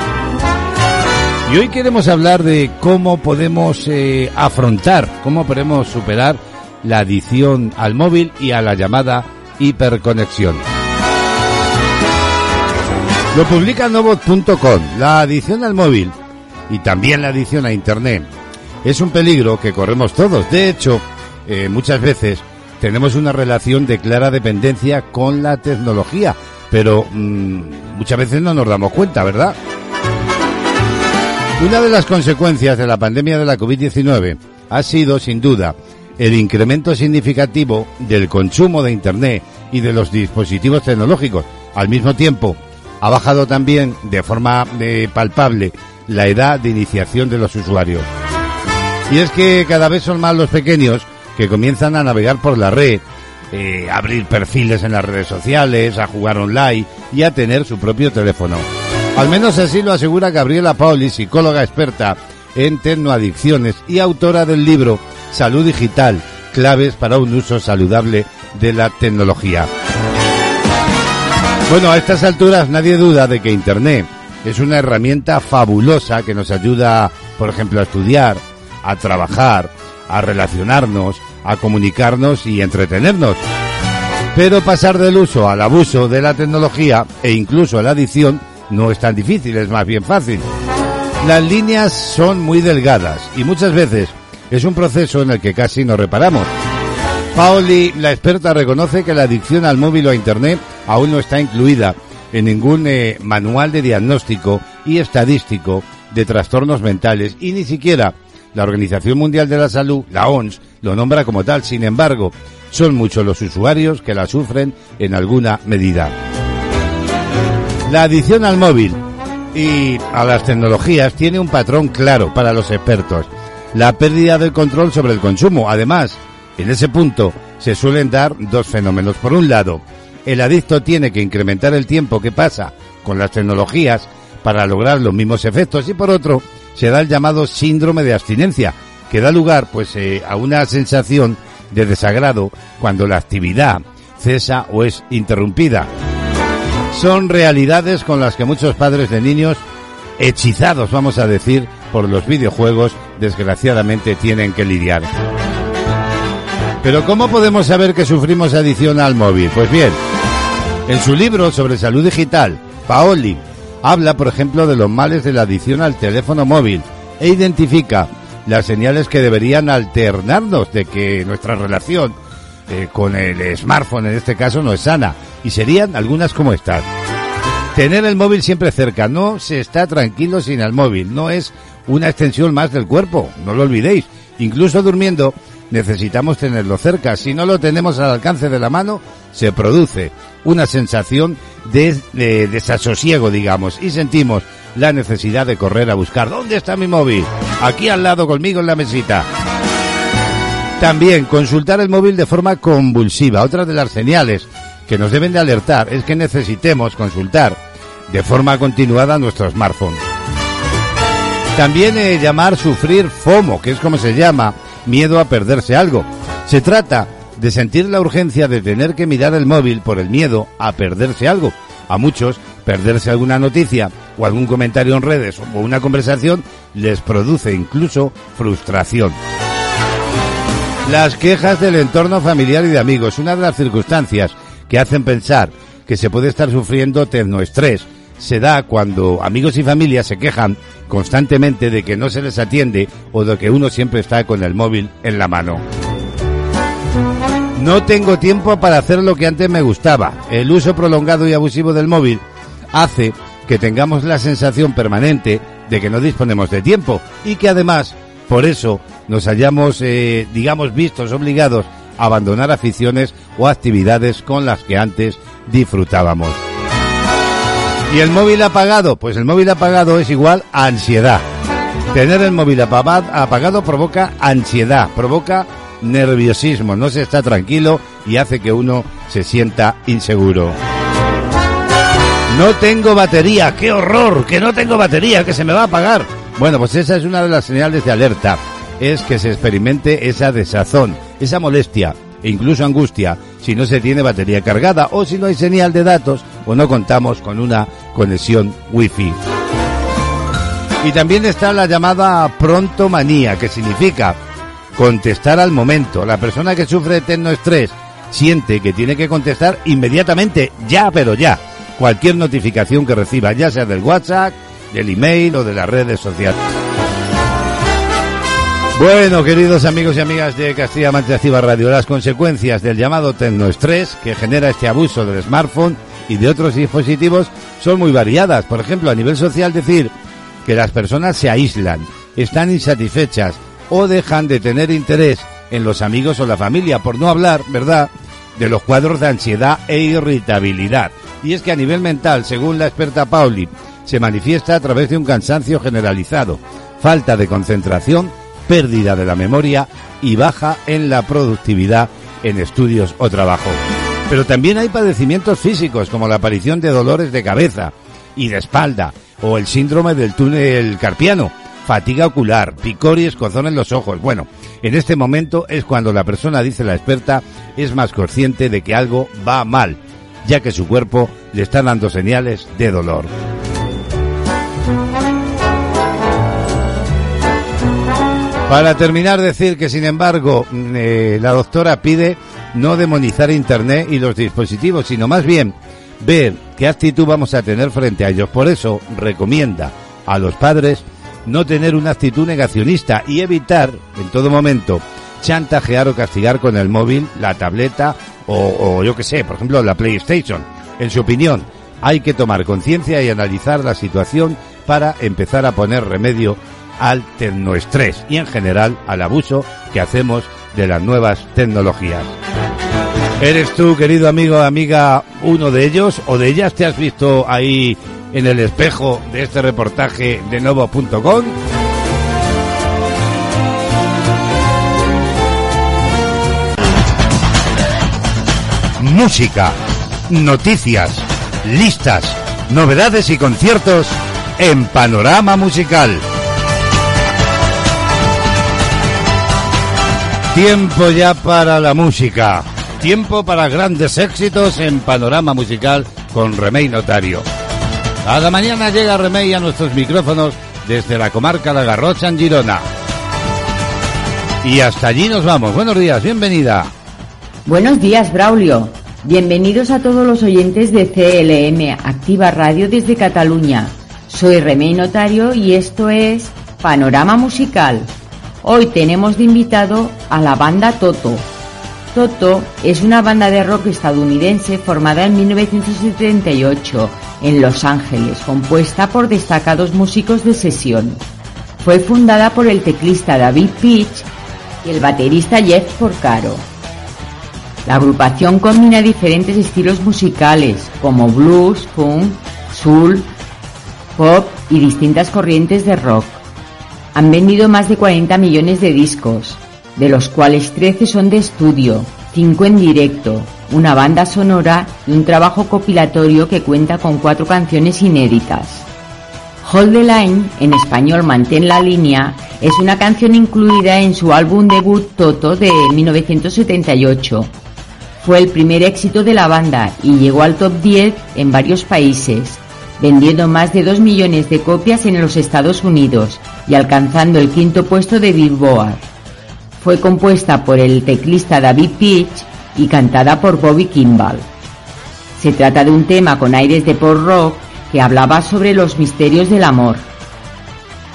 Y hoy queremos hablar de cómo podemos eh, afrontar, cómo podemos superar la adicción al móvil y a la llamada hiperconexión. Lo publica Novot.com. La adicción al móvil y también la adicción a Internet es un peligro que corremos todos. De hecho, eh, muchas veces tenemos una relación de clara dependencia con la tecnología, pero mm, muchas veces no nos damos cuenta, ¿verdad? Una de las consecuencias de la pandemia de la COVID-19 ha sido, sin duda, el incremento significativo del consumo de Internet y de los dispositivos tecnológicos. Al mismo tiempo, ha bajado también de forma eh, palpable la edad de iniciación de los usuarios. Y es que cada vez son más los pequeños que comienzan a navegar por la red eh, abrir perfiles en las redes sociales, a jugar online y a tener su propio teléfono. Al menos así lo asegura Gabriela Pauli, psicóloga experta en tecnoadicciones y autora del libro Salud Digital, claves para un uso saludable de la tecnología. Bueno, a estas alturas nadie duda de que Internet es una herramienta fabulosa que nos ayuda, por ejemplo, a estudiar, a trabajar, a relacionarnos, a comunicarnos y entretenernos. Pero pasar del uso al abuso de la tecnología e incluso a la adicción no es tan difícil, es más bien fácil. Las líneas son muy delgadas y muchas veces es un proceso en el que casi no reparamos. Paoli, la experta, reconoce que la adicción al móvil o a Internet aún no está incluida en ningún eh, manual de diagnóstico y estadístico de trastornos mentales y ni siquiera la Organización Mundial de la Salud, la OMS, lo nombra como tal. Sin embargo, son muchos los usuarios que la sufren en alguna medida. La adicción al móvil y a las tecnologías tiene un patrón claro para los expertos. La pérdida del control sobre el consumo. Además, en ese punto se suelen dar dos fenómenos. Por un lado, el adicto tiene que incrementar el tiempo que pasa con las tecnologías para lograr los mismos efectos y por otro, se da el llamado síndrome de abstinencia, que da lugar pues eh, a una sensación de desagrado cuando la actividad cesa o es interrumpida. Son realidades con las que muchos padres de niños hechizados, vamos a decir, por los videojuegos, desgraciadamente tienen que lidiar. Pero ¿cómo podemos saber que sufrimos adicción al móvil? Pues bien, en su libro sobre salud digital, Paoli habla, por ejemplo, de los males de la adicción al teléfono móvil e identifica las señales que deberían alternarnos de que nuestra relación eh, con el smartphone en este caso no es sana y serían algunas como estas. Tener el móvil siempre cerca, no se está tranquilo sin el móvil, no es una extensión más del cuerpo, no lo olvidéis. Incluso durmiendo necesitamos tenerlo cerca. Si no lo tenemos al alcance de la mano, se produce una sensación de, de, desasosiego, digamos, y sentimos la necesidad de correr a buscar dónde está mi móvil. Aquí al lado conmigo en la mesita. También consultar el móvil de forma convulsiva. Otra de las señales que nos deben de alertar es que necesitemos consultar de forma continuada nuestro smartphone. También eh, llamar sufrir FOMO, que es como se llama, miedo a perderse algo. Se trata de sentir la urgencia de tener que mirar el móvil por el miedo a perderse algo. A muchos, perderse alguna noticia o algún comentario en redes o una conversación les produce incluso frustración. Las quejas del entorno familiar y de amigos, una de las circunstancias que hacen pensar que se puede estar sufriendo tecnoestrés, se da cuando amigos y familia se quejan constantemente de que no se les atiende o de que uno siempre está con el móvil en la mano. No tengo tiempo para hacer lo que antes me gustaba. El uso prolongado y abusivo del móvil hace que tengamos la sensación permanente de que no disponemos de tiempo y que además por eso nos hayamos, eh, digamos, vistos obligados a abandonar aficiones o actividades con las que antes disfrutábamos. ¿Y el móvil apagado? Pues el móvil apagado es igual a ansiedad. Tener el móvil apagado provoca ansiedad, provoca nerviosismo, no se está tranquilo y hace que uno se sienta inseguro. No tengo batería, qué horror, que no tengo batería, que se me va a apagar. Bueno, pues esa es una de las señales de alerta, es que se experimente esa desazón, esa molestia e incluso angustia si no se tiene batería cargada o si no hay señal de datos o no contamos con una conexión wifi. Y también está la llamada prontomanía, que significa contestar al momento. La persona que sufre estrés siente que tiene que contestar inmediatamente, ya, pero ya, cualquier notificación que reciba, ya sea del WhatsApp, del email o de las redes sociales. Bueno, queridos amigos y amigas de Castilla-Mancha Activa Radio, las consecuencias del llamado tecnoestrés que genera este abuso del smartphone y de otros dispositivos son muy variadas. Por ejemplo, a nivel social decir que las personas se aíslan, están insatisfechas o dejan de tener interés en los amigos o la familia, por no hablar, ¿verdad?, de los cuadros de ansiedad e irritabilidad. Y es que a nivel mental, según la experta Pauli, se manifiesta a través de un cansancio generalizado, falta de concentración, pérdida de la memoria y baja en la productividad en estudios o trabajo. Pero también hay padecimientos físicos como la aparición de dolores de cabeza y de espalda o el síndrome del túnel carpiano, fatiga ocular, picor y escozón en los ojos. Bueno, en este momento es cuando la persona, dice la experta, es más consciente de que algo va mal, ya que su cuerpo le está dando señales de dolor. Para terminar, decir que sin embargo mm, eh, la doctora pide no demonizar Internet y los dispositivos, sino más bien ver qué actitud vamos a tener frente a ellos. Por eso recomienda a los padres no tener una actitud negacionista y evitar en todo momento chantajear o castigar con el móvil, la tableta o, o yo que sé, por ejemplo, la PlayStation. En su opinión, hay que tomar conciencia y analizar la situación para empezar a poner remedio al tecnoestrés y en general al abuso que hacemos de las nuevas tecnologías. ¿Eres tú, querido amigo, amiga, uno de ellos o de ellas? ¿Te has visto ahí en el espejo de este reportaje de novo.com? Música, noticias, listas, novedades y conciertos en Panorama Musical. Tiempo ya para la música. Tiempo para grandes éxitos en Panorama Musical con Remey Notario. Cada mañana llega Remey a nuestros micrófonos desde la comarca de Garrocha en Girona. Y hasta allí nos vamos. Buenos días, bienvenida. Buenos días, Braulio. Bienvenidos a todos los oyentes de CLM Activa Radio desde Cataluña. Soy Remey Notario y esto es Panorama Musical. Hoy tenemos de invitado a la banda Toto. Toto es una banda de rock estadounidense formada en 1978 en Los Ángeles, compuesta por destacados músicos de sesión. Fue fundada por el teclista David Peach y el baterista Jeff Porcaro. La agrupación combina diferentes estilos musicales como blues, funk, soul, pop y distintas corrientes de rock. Han vendido más de 40 millones de discos, de los cuales 13 son de estudio, 5 en directo, una banda sonora y un trabajo compilatorio que cuenta con cuatro canciones inéditas. Hold the Line, en español Mantén la línea, es una canción incluida en su álbum debut Toto de 1978. Fue el primer éxito de la banda y llegó al top 10 en varios países, vendiendo más de 2 millones de copias en los Estados Unidos y alcanzando el quinto puesto de Billboard. Fue compuesta por el teclista David Peach y cantada por Bobby Kimball. Se trata de un tema con aires de pop rock que hablaba sobre los misterios del amor.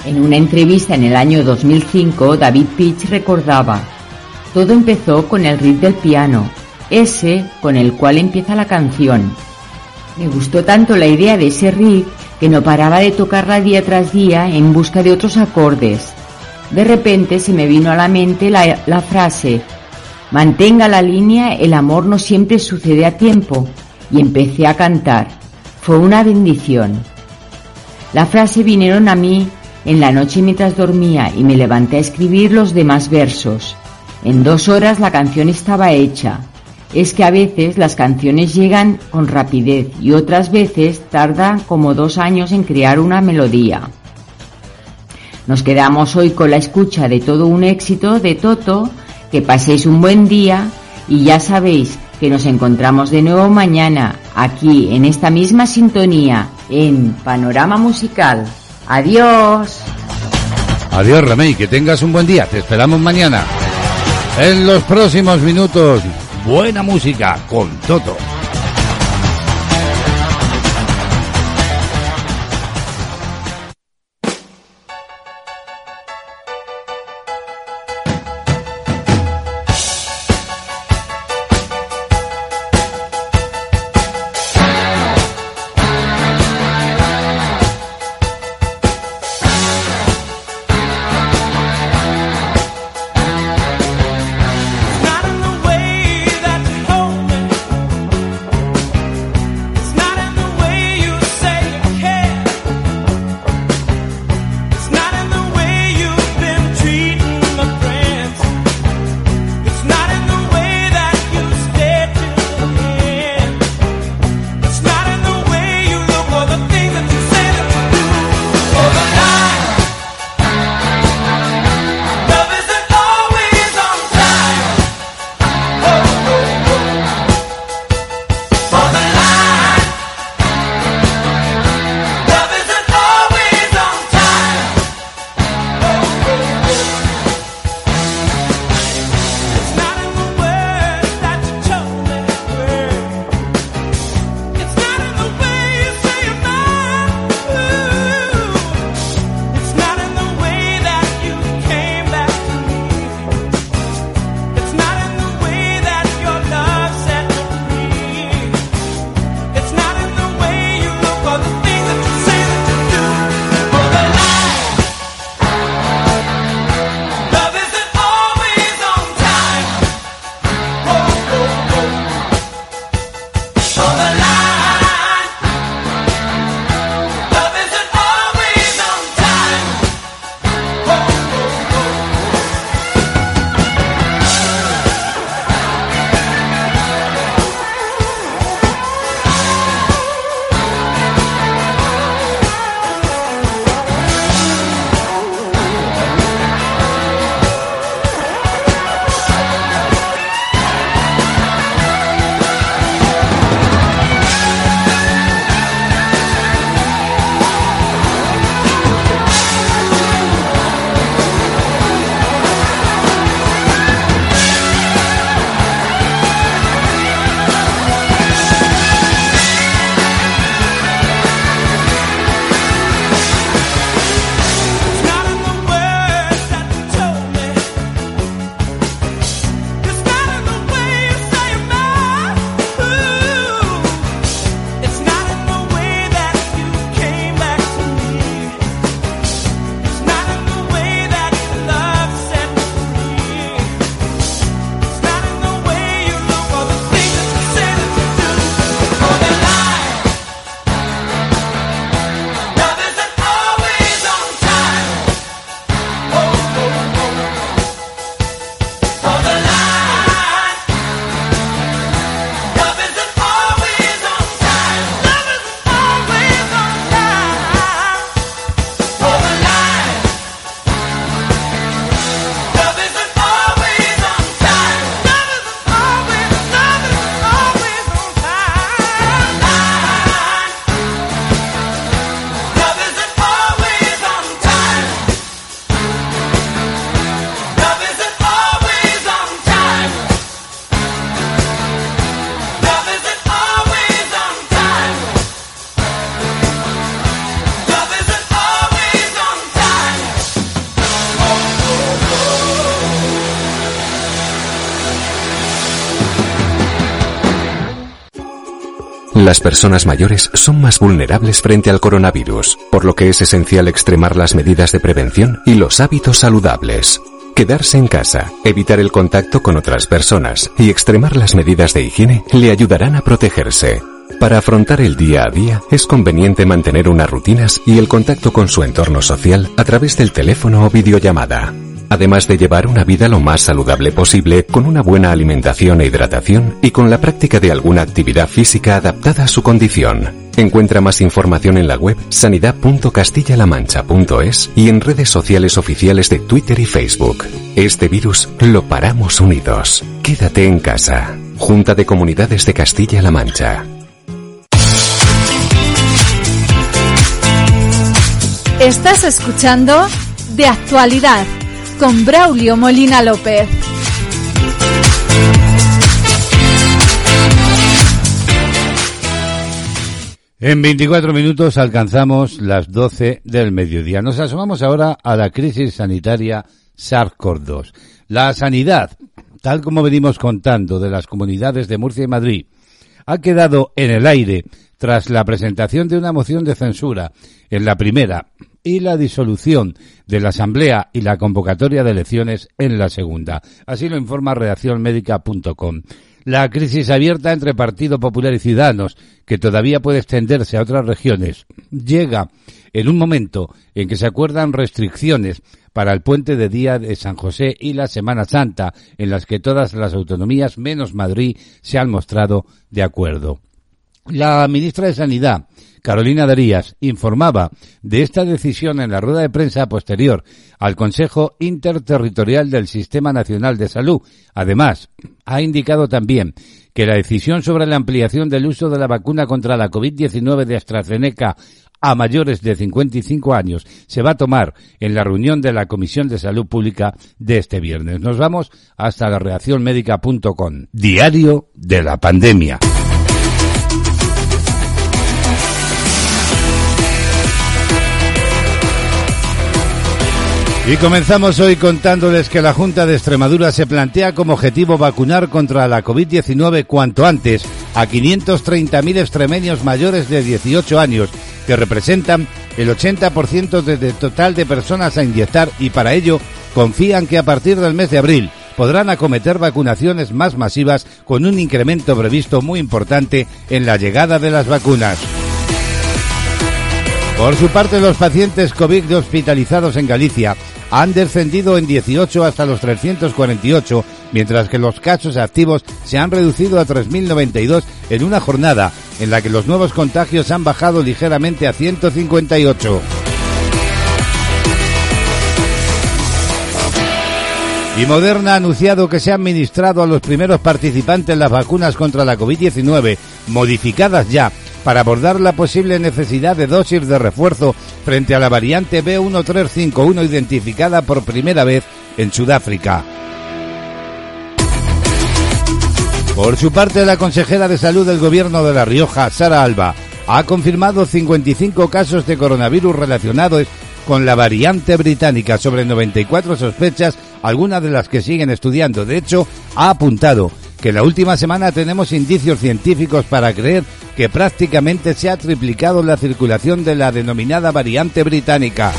En una entrevista en el año 2005, David Peach recordaba, todo empezó con el riff del piano, ese con el cual empieza la canción. Me gustó tanto la idea de ese riff que no paraba de tocarla día tras día en busca de otros acordes. De repente se me vino a la mente la, la frase, mantenga la línea, el amor no siempre sucede a tiempo, y empecé a cantar. Fue una bendición. La frase vinieron a mí en la noche mientras dormía y me levanté a escribir los demás versos. En dos horas la canción estaba hecha. Es que a veces las canciones llegan con rapidez y otras veces tardan como dos años en crear una melodía. Nos quedamos hoy con la escucha de todo un éxito de Toto, que paséis un buen día y ya sabéis que nos encontramos de nuevo mañana aquí en esta misma sintonía en Panorama Musical. Adiós. Adiós, Remey, que tengas un buen día. Te esperamos mañana. En los próximos minutos, buena música con Toto. Las personas mayores son más vulnerables frente al coronavirus, por lo que es esencial extremar las medidas de prevención y los hábitos saludables. Quedarse en casa, evitar el contacto con otras personas y extremar las medidas de higiene le ayudarán a protegerse. Para afrontar el día a día es conveniente mantener unas rutinas y el contacto con su entorno social a través del teléfono o videollamada. Además de llevar una vida lo más saludable posible con una buena alimentación e hidratación y con la práctica de alguna actividad física adaptada a su condición. Encuentra más información en la web sanidad.castillalamancha.es y en redes sociales oficiales de Twitter y Facebook. Este virus lo paramos unidos. Quédate en casa. Junta de Comunidades de Castilla-La Mancha. Estás escuchando De Actualidad con Braulio Molina López. En 24 minutos alcanzamos las 12 del mediodía. Nos asomamos ahora a la crisis sanitaria SARS-CoV-2. La sanidad, tal como venimos contando de las comunidades de Murcia y Madrid, ha quedado en el aire tras la presentación de una moción de censura en la primera y la disolución de la Asamblea y la convocatoria de elecciones en la segunda. Así lo informa redaccionmédica.com. La crisis abierta entre Partido Popular y Ciudadanos, que todavía puede extenderse a otras regiones, llega en un momento en que se acuerdan restricciones para el puente de Día de San José y la Semana Santa, en las que todas las autonomías, menos Madrid, se han mostrado de acuerdo. La ministra de Sanidad, Carolina Darías, informaba de esta decisión en la rueda de prensa posterior al Consejo Interterritorial del Sistema Nacional de Salud. Además, ha indicado también que la decisión sobre la ampliación del uso de la vacuna contra la COVID-19 de AstraZeneca a mayores de 55 años se va a tomar en la reunión de la Comisión de Salud Pública de este viernes. Nos vamos hasta la reaccionmédica.com. Diario de la pandemia. Y comenzamos hoy contándoles que la Junta de Extremadura se plantea como objetivo vacunar contra la COVID-19 cuanto antes a 530.000 extremeños mayores de 18 años, que representan el 80% del total de personas a inyectar y para ello confían que a partir del mes de abril podrán acometer vacunaciones más masivas con un incremento previsto muy importante en la llegada de las vacunas. Por su parte, los pacientes COVID hospitalizados en Galicia han descendido en 18 hasta los 348, mientras que los casos activos se han reducido a 3.092 en una jornada en la que los nuevos contagios han bajado ligeramente a 158. Y Moderna ha anunciado que se ha administrado a los primeros participantes las vacunas contra la COVID-19, modificadas ya, para abordar la posible necesidad de dosis de refuerzo frente a la variante B1351 identificada por primera vez en Sudáfrica. Por su parte, la consejera de salud del gobierno de La Rioja, Sara Alba, ha confirmado 55 casos de coronavirus relacionados con la variante británica sobre 94 sospechas, algunas de las que siguen estudiando. De hecho, ha apuntado que la última semana tenemos indicios científicos para creer que prácticamente se ha triplicado la circulación de la denominada variante británica.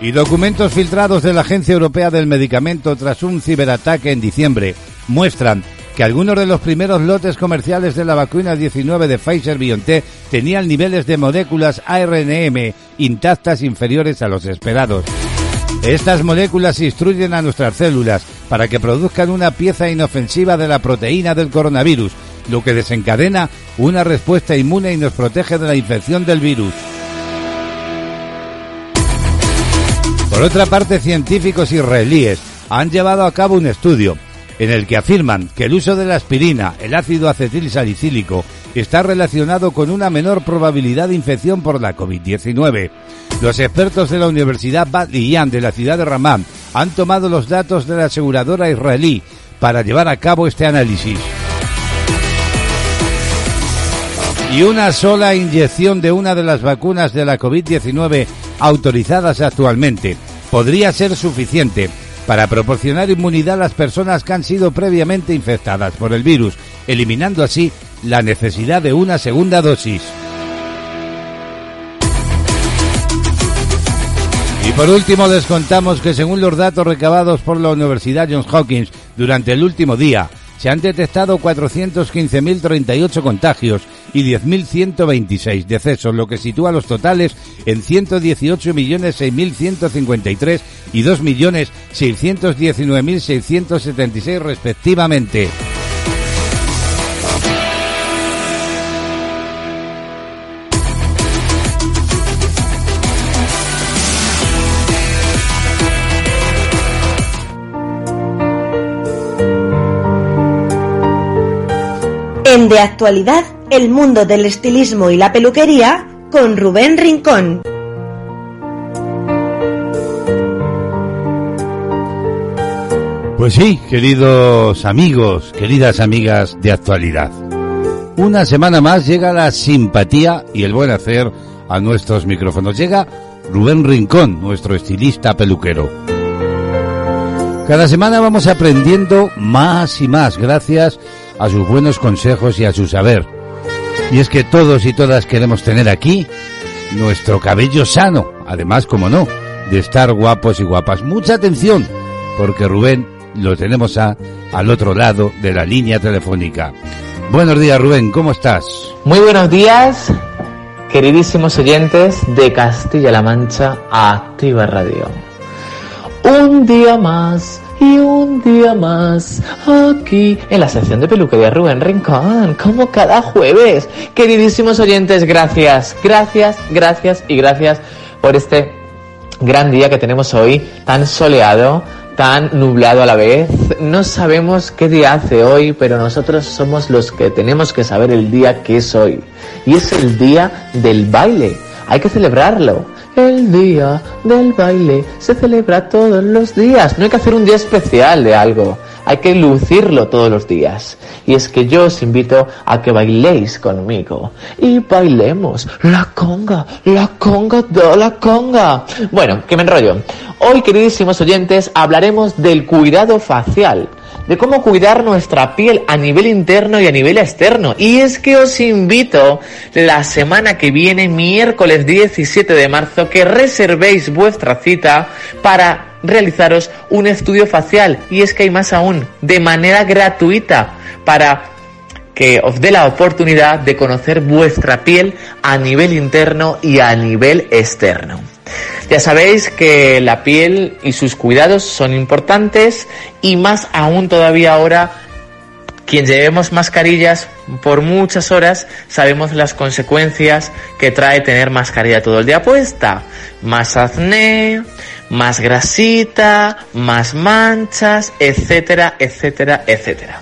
Y documentos filtrados de la Agencia Europea del Medicamento tras un ciberataque en diciembre muestran que algunos de los primeros lotes comerciales de la vacuna 19 de Pfizer BioNTech tenían niveles de moléculas ARNM intactas inferiores a los esperados. Estas moléculas instruyen a nuestras células para que produzcan una pieza inofensiva de la proteína del coronavirus, lo que desencadena una respuesta inmune y nos protege de la infección del virus. Por otra parte, científicos israelíes han llevado a cabo un estudio en el que afirman que el uso de la aspirina, el ácido acetil salicílico, está relacionado con una menor probabilidad de infección por la COVID-19. Los expertos de la Universidad Yan de la ciudad de Ramán han tomado los datos de la aseguradora israelí para llevar a cabo este análisis. Y una sola inyección de una de las vacunas de la COVID-19 autorizadas actualmente podría ser suficiente para proporcionar inmunidad a las personas que han sido previamente infectadas por el virus, eliminando así la necesidad de una segunda dosis. Y por último les contamos que según los datos recabados por la Universidad Johns Hopkins durante el último día, se han detectado 415.038 contagios y 10.126 decesos, lo que sitúa los totales en 118.006.153 y 2.619.676 respectivamente. En De Actualidad, el mundo del estilismo y la peluquería con Rubén Rincón. Pues sí, queridos amigos, queridas amigas de actualidad. Una semana más llega la simpatía y el buen hacer a nuestros micrófonos. Llega Rubén Rincón, nuestro estilista peluquero. Cada semana vamos aprendiendo más y más gracias a sus buenos consejos y a su saber. Y es que todos y todas queremos tener aquí nuestro cabello sano, además, como no, de estar guapos y guapas. Mucha atención, porque Rubén lo tenemos a, al otro lado de la línea telefónica. Buenos días, Rubén, ¿cómo estás? Muy buenos días, queridísimos oyentes de Castilla-La Mancha Activa Radio. Un día más y un día más aquí en la sección de peluquería Rubén Rincón, como cada jueves. Queridísimos oyentes, gracias, gracias, gracias y gracias por este gran día que tenemos hoy, tan soleado, tan nublado a la vez. No sabemos qué día hace hoy, pero nosotros somos los que tenemos que saber el día que es hoy. Y es el día del baile. Hay que celebrarlo. El día del baile se celebra todos los días. No hay que hacer un día especial de algo. Hay que lucirlo todos los días. Y es que yo os invito a que bailéis conmigo. Y bailemos la conga, la conga, do la conga. Bueno, que me enrollo. Hoy, queridísimos oyentes, hablaremos del cuidado facial de cómo cuidar nuestra piel a nivel interno y a nivel externo. Y es que os invito la semana que viene, miércoles 17 de marzo, que reservéis vuestra cita para realizaros un estudio facial. Y es que hay más aún, de manera gratuita, para que os dé la oportunidad de conocer vuestra piel a nivel interno y a nivel externo. Ya sabéis que la piel y sus cuidados son importantes y más aún todavía ahora quien llevemos mascarillas por muchas horas sabemos las consecuencias que trae tener mascarilla todo el día puesta. Más acné, más grasita, más manchas, etcétera, etcétera, etcétera.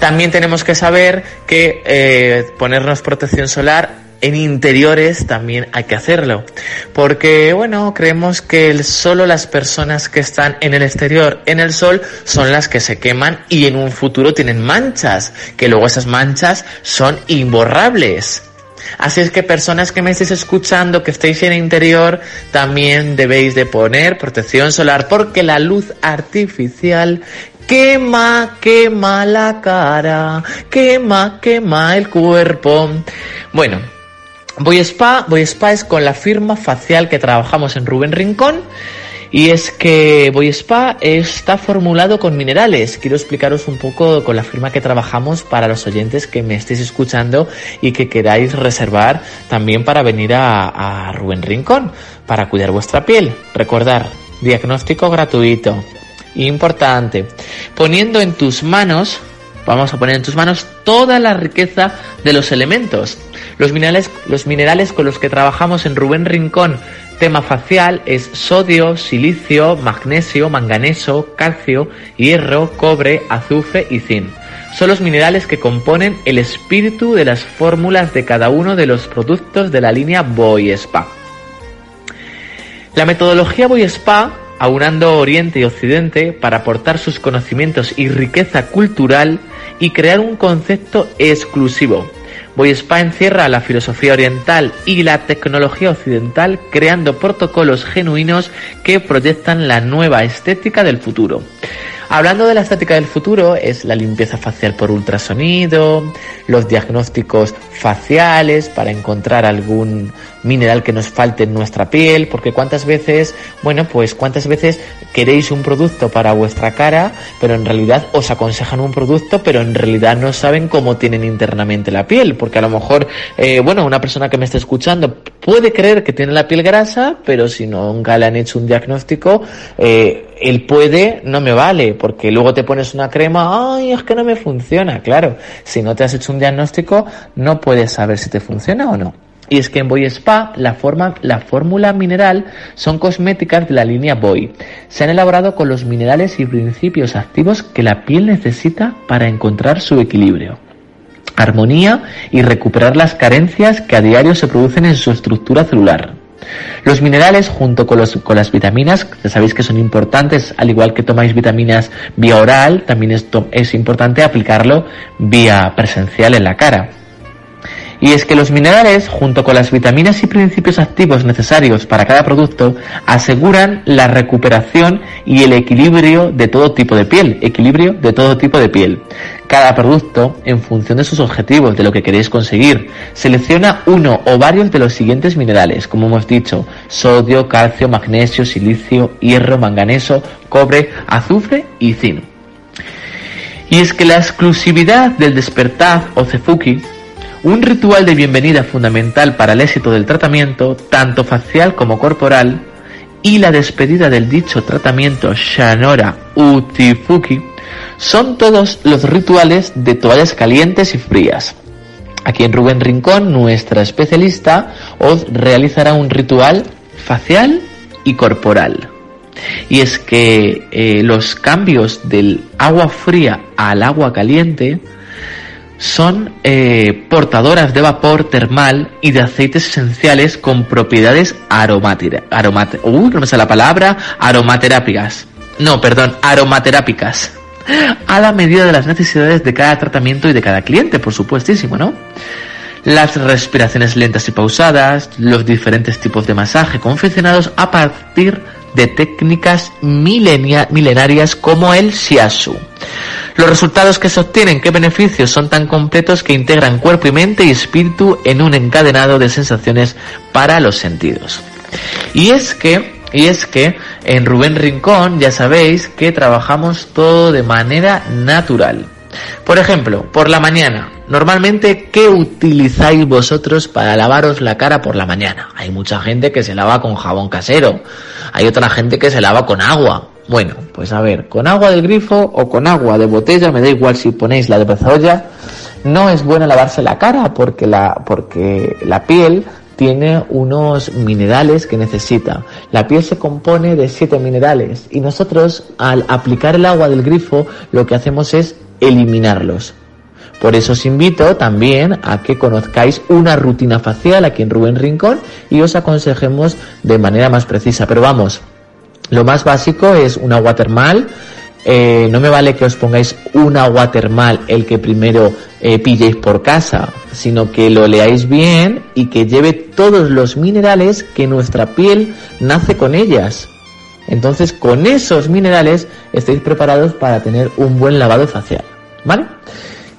También tenemos que saber que eh, ponernos protección solar en interiores también hay que hacerlo. Porque, bueno, creemos que solo las personas que están en el exterior, en el sol, son las que se queman y en un futuro tienen manchas, que luego esas manchas son imborrables. Así es que personas que me estéis escuchando, que estéis en el interior, también debéis de poner protección solar porque la luz artificial quema, quema la cara, quema, quema el cuerpo. Bueno, Voy Spa, Voy Spa es con la firma facial que trabajamos en Rubén Rincón. Y es que Voy Spa está formulado con minerales. Quiero explicaros un poco con la firma que trabajamos para los oyentes que me estéis escuchando y que queráis reservar también para venir a, a Rubén Rincón, para cuidar vuestra piel. Recordar, diagnóstico gratuito. Importante. Poniendo en tus manos, vamos a poner en tus manos toda la riqueza de los elementos los minerales, los minerales con los que trabajamos en Rubén Rincón, tema facial, es sodio, silicio, magnesio, manganeso, calcio, hierro, cobre, azufre y zinc. Son los minerales que componen el espíritu de las fórmulas de cada uno de los productos de la línea Boy Spa. La metodología Boy Spa aunando Oriente y Occidente para aportar sus conocimientos y riqueza cultural y crear un concepto exclusivo, Boy Spa encierra la filosofía oriental y la tecnología occidental creando protocolos genuinos que proyectan la nueva estética del futuro. Hablando de la estética del futuro, es la limpieza facial por ultrasonido, los diagnósticos faciales para encontrar algún mineral que nos falte en nuestra piel, porque cuántas veces, bueno, pues cuántas veces queréis un producto para vuestra cara, pero en realidad os aconsejan un producto, pero en realidad no saben cómo tienen internamente la piel, porque a lo mejor, eh, bueno, una persona que me esté escuchando puede creer que tiene la piel grasa, pero si nunca le han hecho un diagnóstico, eh, el puede no me vale, porque luego te pones una crema, ay, es que no me funciona, claro, si no te has hecho un diagnóstico, no puedes saber si te funciona o no. Y es que en Boy Spa la, forma, la fórmula mineral son cosméticas de la línea Boy. Se han elaborado con los minerales y principios activos que la piel necesita para encontrar su equilibrio armonía y recuperar las carencias que a diario se producen en su estructura celular. Los minerales junto con, los, con las vitaminas, que sabéis que son importantes, al igual que tomáis vitaminas vía oral, también es importante aplicarlo vía presencial en la cara. Y es que los minerales, junto con las vitaminas y principios activos necesarios para cada producto, aseguran la recuperación y el equilibrio de todo tipo de piel. Equilibrio de todo tipo de piel. Cada producto, en función de sus objetivos, de lo que queréis conseguir, selecciona uno o varios de los siguientes minerales, como hemos dicho, sodio, calcio, magnesio, silicio, hierro, manganeso, cobre, azufre y zinc. Y es que la exclusividad del despertar o cefuki un ritual de bienvenida fundamental para el éxito del tratamiento, tanto facial como corporal, y la despedida del dicho tratamiento Shanora Utifuki, son todos los rituales de toallas calientes y frías. Aquí en Rubén Rincón, nuestra especialista, os realizará un ritual facial y corporal. Y es que eh, los cambios del agua fría al agua caliente son eh, portadoras de vapor termal y de aceites esenciales con propiedades aromáticas. Uy, no me sale la palabra. Aromaterápicas. No, perdón, aromaterápicas. A la medida de las necesidades de cada tratamiento y de cada cliente, por supuestísimo, ¿no? Las respiraciones lentas y pausadas, los diferentes tipos de masaje confeccionados a partir de técnicas milenia, milenarias como el shiatsu. Los resultados que se obtienen, qué beneficios son tan completos que integran cuerpo y mente y espíritu en un encadenado de sensaciones para los sentidos. Y es que y es que en Rubén Rincón ya sabéis que trabajamos todo de manera natural. Por ejemplo, por la mañana, normalmente, ¿qué utilizáis vosotros para lavaros la cara por la mañana? Hay mucha gente que se lava con jabón casero, hay otra gente que se lava con agua. Bueno, pues a ver, con agua del grifo o con agua de botella, me da igual si ponéis la de pezolla, no es bueno lavarse la cara porque la, porque la piel tiene unos minerales que necesita. La piel se compone de siete minerales y nosotros al aplicar el agua del grifo lo que hacemos es eliminarlos. Por eso os invito también a que conozcáis una rutina facial aquí en Rubén Rincón y os aconsejemos de manera más precisa. Pero vamos, lo más básico es un agua. Eh, no me vale que os pongáis un agua el que primero eh, pilléis por casa, sino que lo leáis bien y que lleve todos los minerales que nuestra piel nace con ellas. Entonces, con esos minerales estáis preparados para tener un buen lavado facial. ¿Vale?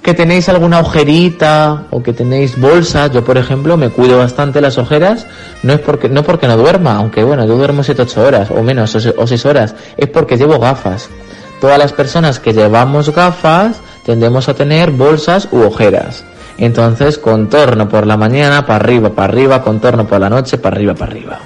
Que tenéis alguna ojerita o que tenéis bolsas, yo por ejemplo me cuido bastante las ojeras, no es porque no porque no duerma, aunque bueno, yo duermo 7-8 horas o menos o 6 horas, es porque llevo gafas. Todas las personas que llevamos gafas tendemos a tener bolsas u ojeras. Entonces, contorno por la mañana, para arriba, para arriba, contorno por la noche, para arriba, para arriba.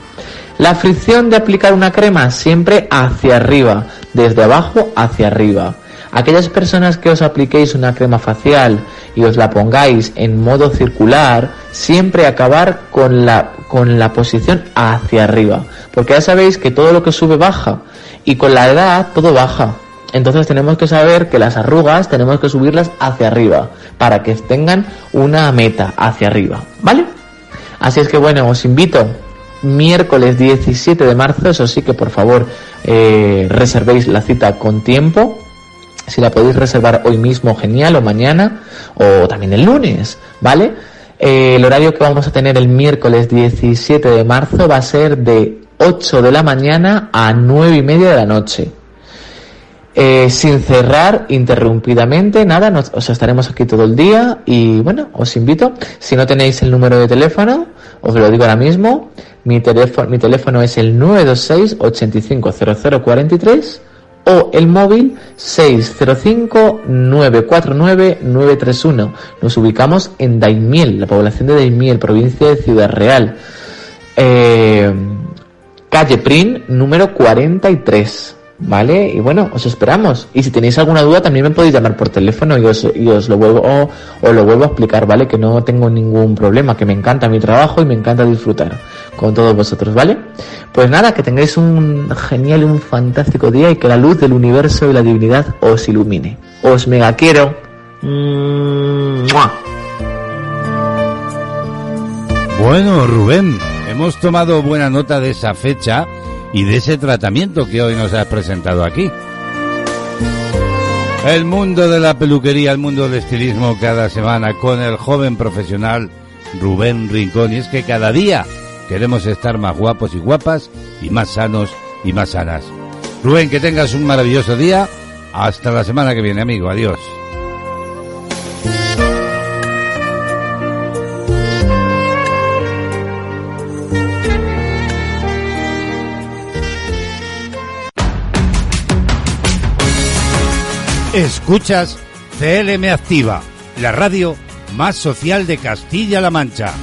La fricción de aplicar una crema siempre hacia arriba, desde abajo hacia arriba. Aquellas personas que os apliquéis una crema facial y os la pongáis en modo circular, siempre acabar con la, con la posición hacia arriba. Porque ya sabéis que todo lo que sube baja y con la edad todo baja. Entonces tenemos que saber que las arrugas tenemos que subirlas hacia arriba para que tengan una meta hacia arriba, ¿vale? Así es que bueno, os invito miércoles 17 de marzo, eso sí que por favor eh, reservéis la cita con tiempo. Si la podéis reservar hoy mismo, genial, o mañana, o también el lunes, ¿vale? Eh, el horario que vamos a tener el miércoles 17 de marzo va a ser de 8 de la mañana a 9 y media de la noche. Eh, sin cerrar interrumpidamente, nada, nos, estaremos aquí todo el día y bueno, os invito, si no tenéis el número de teléfono, os lo digo ahora mismo, mi teléfono, mi teléfono es el 926 850043 o el móvil 605 949 931. Nos ubicamos en Daimiel, la población de Daimiel, provincia de Ciudad Real. Eh, calle Prin, número 43. ¿Vale? Y bueno, os esperamos. Y si tenéis alguna duda, también me podéis llamar por teléfono y os, y os lo vuelvo, o, lo vuelvo a explicar, ¿vale? Que no tengo ningún problema, que me encanta mi trabajo y me encanta disfrutar con todos vosotros, ¿vale? Pues nada, que tengáis un genial y un fantástico día y que la luz del universo y la divinidad os ilumine. Os mega quiero. Bueno, Rubén, hemos tomado buena nota de esa fecha y de ese tratamiento que hoy nos has presentado aquí. El mundo de la peluquería, el mundo del estilismo cada semana con el joven profesional Rubén Rincón. Y es que cada día queremos estar más guapos y guapas y más sanos y más sanas. Rubén, que tengas un maravilloso día. Hasta la semana que viene, amigo. Adiós. Escuchas CLM Activa, la radio más social de Castilla-La Mancha.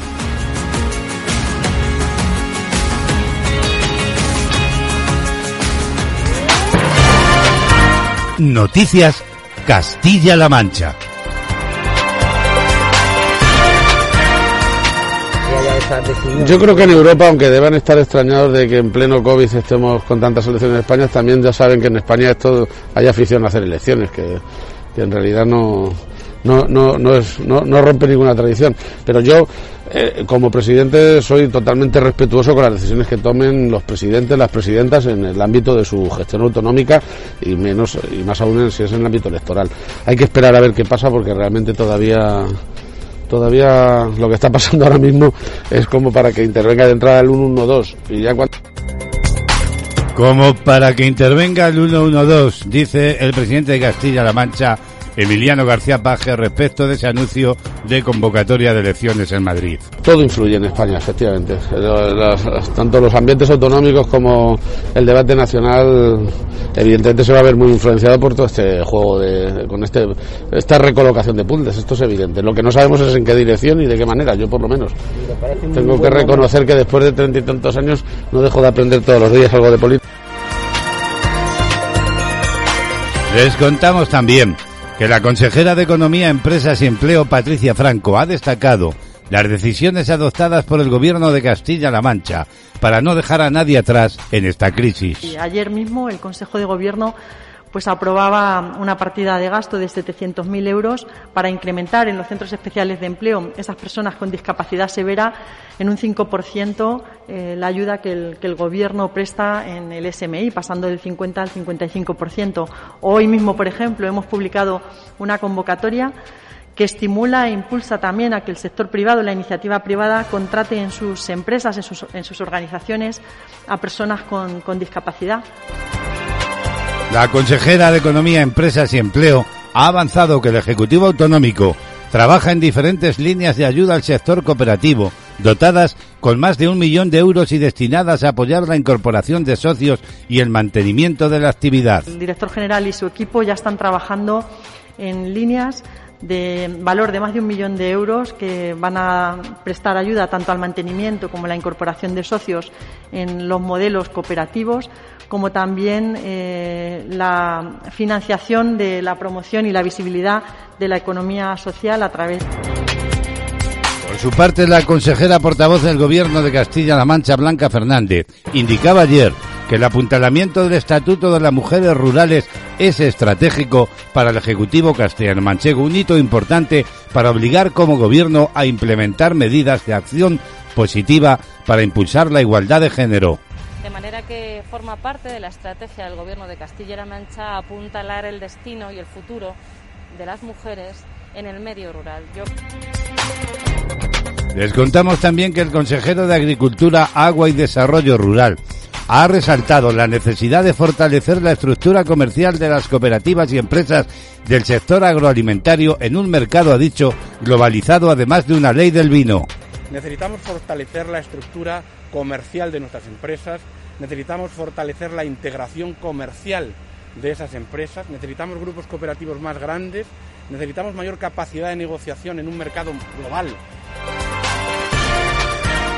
Noticias Castilla-La Mancha. Yo creo que en Europa, aunque deban estar extrañados de que en pleno COVID estemos con tantas elecciones en España, también ya saben que en España esto hay afición a hacer elecciones, que, que en realidad no, no, no, no, es, no, no rompe ninguna tradición. Pero yo, eh, como presidente, soy totalmente respetuoso con las decisiones que tomen los presidentes, las presidentas en el ámbito de su gestión autonómica y menos y más aún si es en el ámbito electoral. Hay que esperar a ver qué pasa porque realmente todavía todavía lo que está pasando ahora mismo es como para que intervenga de entrada el 112 y ya cuando Como para que intervenga el 112, dice el presidente de Castilla-La Mancha, Emiliano García Paje, respecto de ese anuncio de convocatoria de elecciones en Madrid. Todo influye en España, efectivamente. Tanto los ambientes autonómicos como el debate nacional, evidentemente se va a ver muy influenciado por todo este juego de, con este, esta recolocación de puzzles. Esto es evidente. Lo que no sabemos es en qué dirección y de qué manera. Yo, por lo menos, tengo que reconocer que después de treinta y tantos años no dejo de aprender todos los días algo de política. Les contamos también que la consejera de Economía, Empresas y Empleo, Patricia Franco, ha destacado las decisiones adoptadas por el gobierno de Castilla-La Mancha para no dejar a nadie atrás en esta crisis. Ayer mismo el Consejo de Gobierno pues aprobaba una partida de gasto de 700.000 euros para incrementar en los centros especiales de empleo esas personas con discapacidad severa en un 5% eh, la ayuda que el, que el Gobierno presta en el SMI, pasando del 50 al 55%. Hoy mismo, por ejemplo, hemos publicado una convocatoria que estimula e impulsa también a que el sector privado, la iniciativa privada, contrate en sus empresas, en sus, en sus organizaciones, a personas con, con discapacidad. La consejera de Economía, Empresas y Empleo ha avanzado que el Ejecutivo Autonómico trabaja en diferentes líneas de ayuda al sector cooperativo, dotadas con más de un millón de euros y destinadas a apoyar la incorporación de socios y el mantenimiento de la actividad. El director general y su equipo ya están trabajando en líneas de valor de más de un millón de euros que van a prestar ayuda tanto al mantenimiento como la incorporación de socios en los modelos cooperativos, como también eh, la financiación de la promoción y la visibilidad de la economía social a través Por su parte, la consejera portavoz del Gobierno de Castilla-La Mancha, Blanca Fernández, indicaba ayer que el apuntalamiento del Estatuto de las Mujeres Rurales es estratégico para el Ejecutivo castellano-manchego, un hito importante para obligar como Gobierno a implementar medidas de acción positiva para impulsar la igualdad de género. De manera que forma parte de la estrategia del Gobierno de Castilla-La Mancha apuntalar el destino y el futuro de las mujeres en el medio rural. Les contamos también que el consejero de Agricultura, Agua y Desarrollo Rural ha resaltado la necesidad de fortalecer la estructura comercial de las cooperativas y empresas del sector agroalimentario en un mercado, ha dicho, globalizado además de una ley del vino. Necesitamos fortalecer la estructura comercial de nuestras empresas, necesitamos fortalecer la integración comercial de esas empresas, necesitamos grupos cooperativos más grandes, necesitamos mayor capacidad de negociación en un mercado global.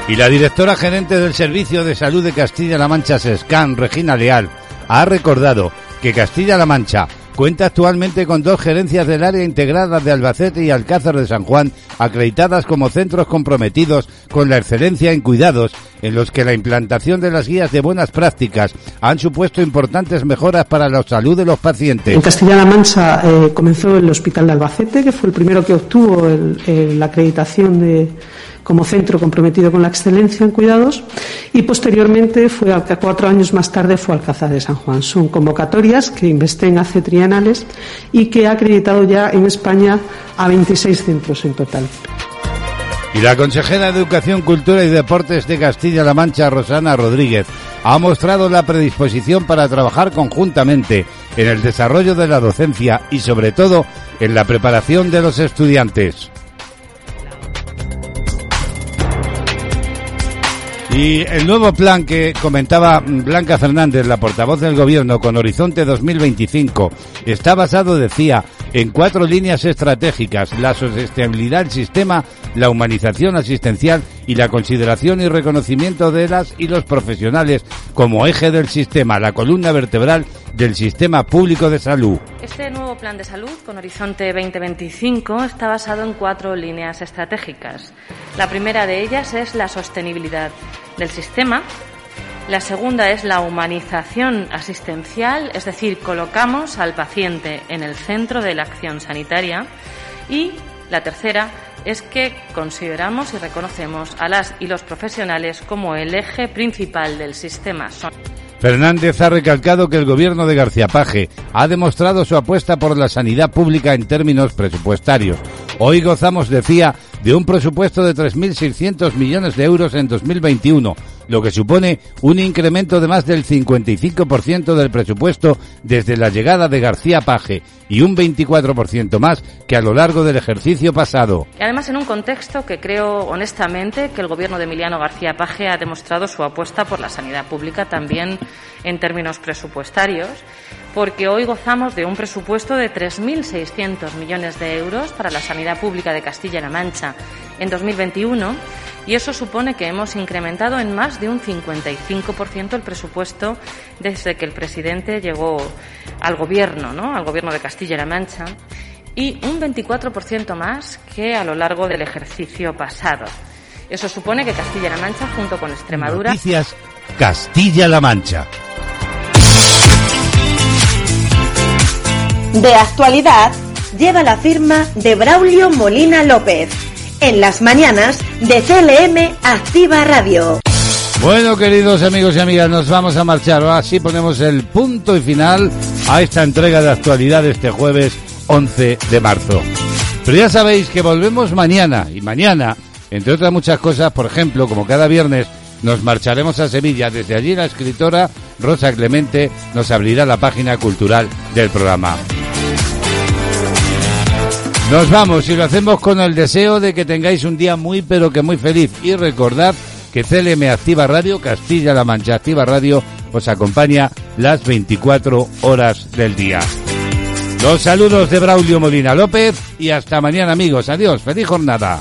Y la directora gerente del Servicio de Salud de Castilla-La Mancha, SESCAN, Regina Leal, ha recordado que Castilla-La Mancha cuenta actualmente con dos gerencias del área integrada de Albacete y Alcázar de San Juan, acreditadas como centros comprometidos con la excelencia en cuidados, en los que la implantación de las guías de buenas prácticas han supuesto importantes mejoras para la salud de los pacientes. En Castilla-La Mancha eh, comenzó el Hospital de Albacete, que fue el primero que obtuvo el- la acreditación de como centro comprometido con la excelencia en cuidados y posteriormente fue cuatro años más tarde fue Alcázar de San Juan. Son convocatorias que Investen hace trienales y que ha acreditado ya en España a 26 centros en total. Y la consejera de Educación, Cultura y Deportes de Castilla-La Mancha, Rosana Rodríguez, ha mostrado la predisposición para trabajar conjuntamente en el desarrollo de la docencia y sobre todo en la preparación de los estudiantes. Y el nuevo plan que comentaba Blanca Fernández, la portavoz del Gobierno, con Horizonte 2025, está basado, decía, en cuatro líneas estratégicas, la sostenibilidad del sistema, la humanización asistencial y la consideración y reconocimiento de las y los profesionales como eje del sistema, la columna vertebral del sistema público de salud. Este nuevo plan de salud con Horizonte 2025 está basado en cuatro líneas estratégicas. La primera de ellas es la sostenibilidad del sistema. La segunda es la humanización asistencial, es decir, colocamos al paciente en el centro de la acción sanitaria. Y la tercera es que consideramos y reconocemos a las y los profesionales como el eje principal del sistema. Fernández ha recalcado que el gobierno de García Paje ha demostrado su apuesta por la sanidad pública en términos presupuestarios. Hoy gozamos, decía, de un presupuesto de 3.600 millones de euros en 2021, lo que supone un incremento de más del 55% del presupuesto desde la llegada de García Paje y un 24% más que a lo largo del ejercicio pasado. Además en un contexto que creo honestamente que el gobierno de Emiliano García Paje ha demostrado su apuesta por la sanidad pública también en términos presupuestarios, porque hoy gozamos de un presupuesto de 3.600 millones de euros para la sanidad pública de Castilla-La Mancha en 2021 y eso supone que hemos incrementado en más de un 55% el presupuesto desde que el presidente llegó al gobierno, ¿no? al gobierno de Castilla-La Mancha y un 24% más que a lo largo del ejercicio pasado. Eso supone que Castilla-La Mancha, junto con Extremadura, Noticias Castilla-La Mancha. De actualidad lleva la firma de Braulio Molina López. En las mañanas de CLM Activa Radio. Bueno, queridos amigos y amigas, nos vamos a marchar. Así ponemos el punto y final a esta entrega de actualidad este jueves 11 de marzo. Pero ya sabéis que volvemos mañana y mañana, entre otras muchas cosas, por ejemplo, como cada viernes, nos marcharemos a Sevilla. Desde allí la escritora Rosa Clemente nos abrirá la página cultural del programa. Nos vamos y lo hacemos con el deseo de que tengáis un día muy pero que muy feliz y recordad que CLM Activa Radio, Castilla-La Mancha Activa Radio, os acompaña las 24 horas del día. Los saludos de Braulio Molina López y hasta mañana amigos. Adiós, feliz jornada.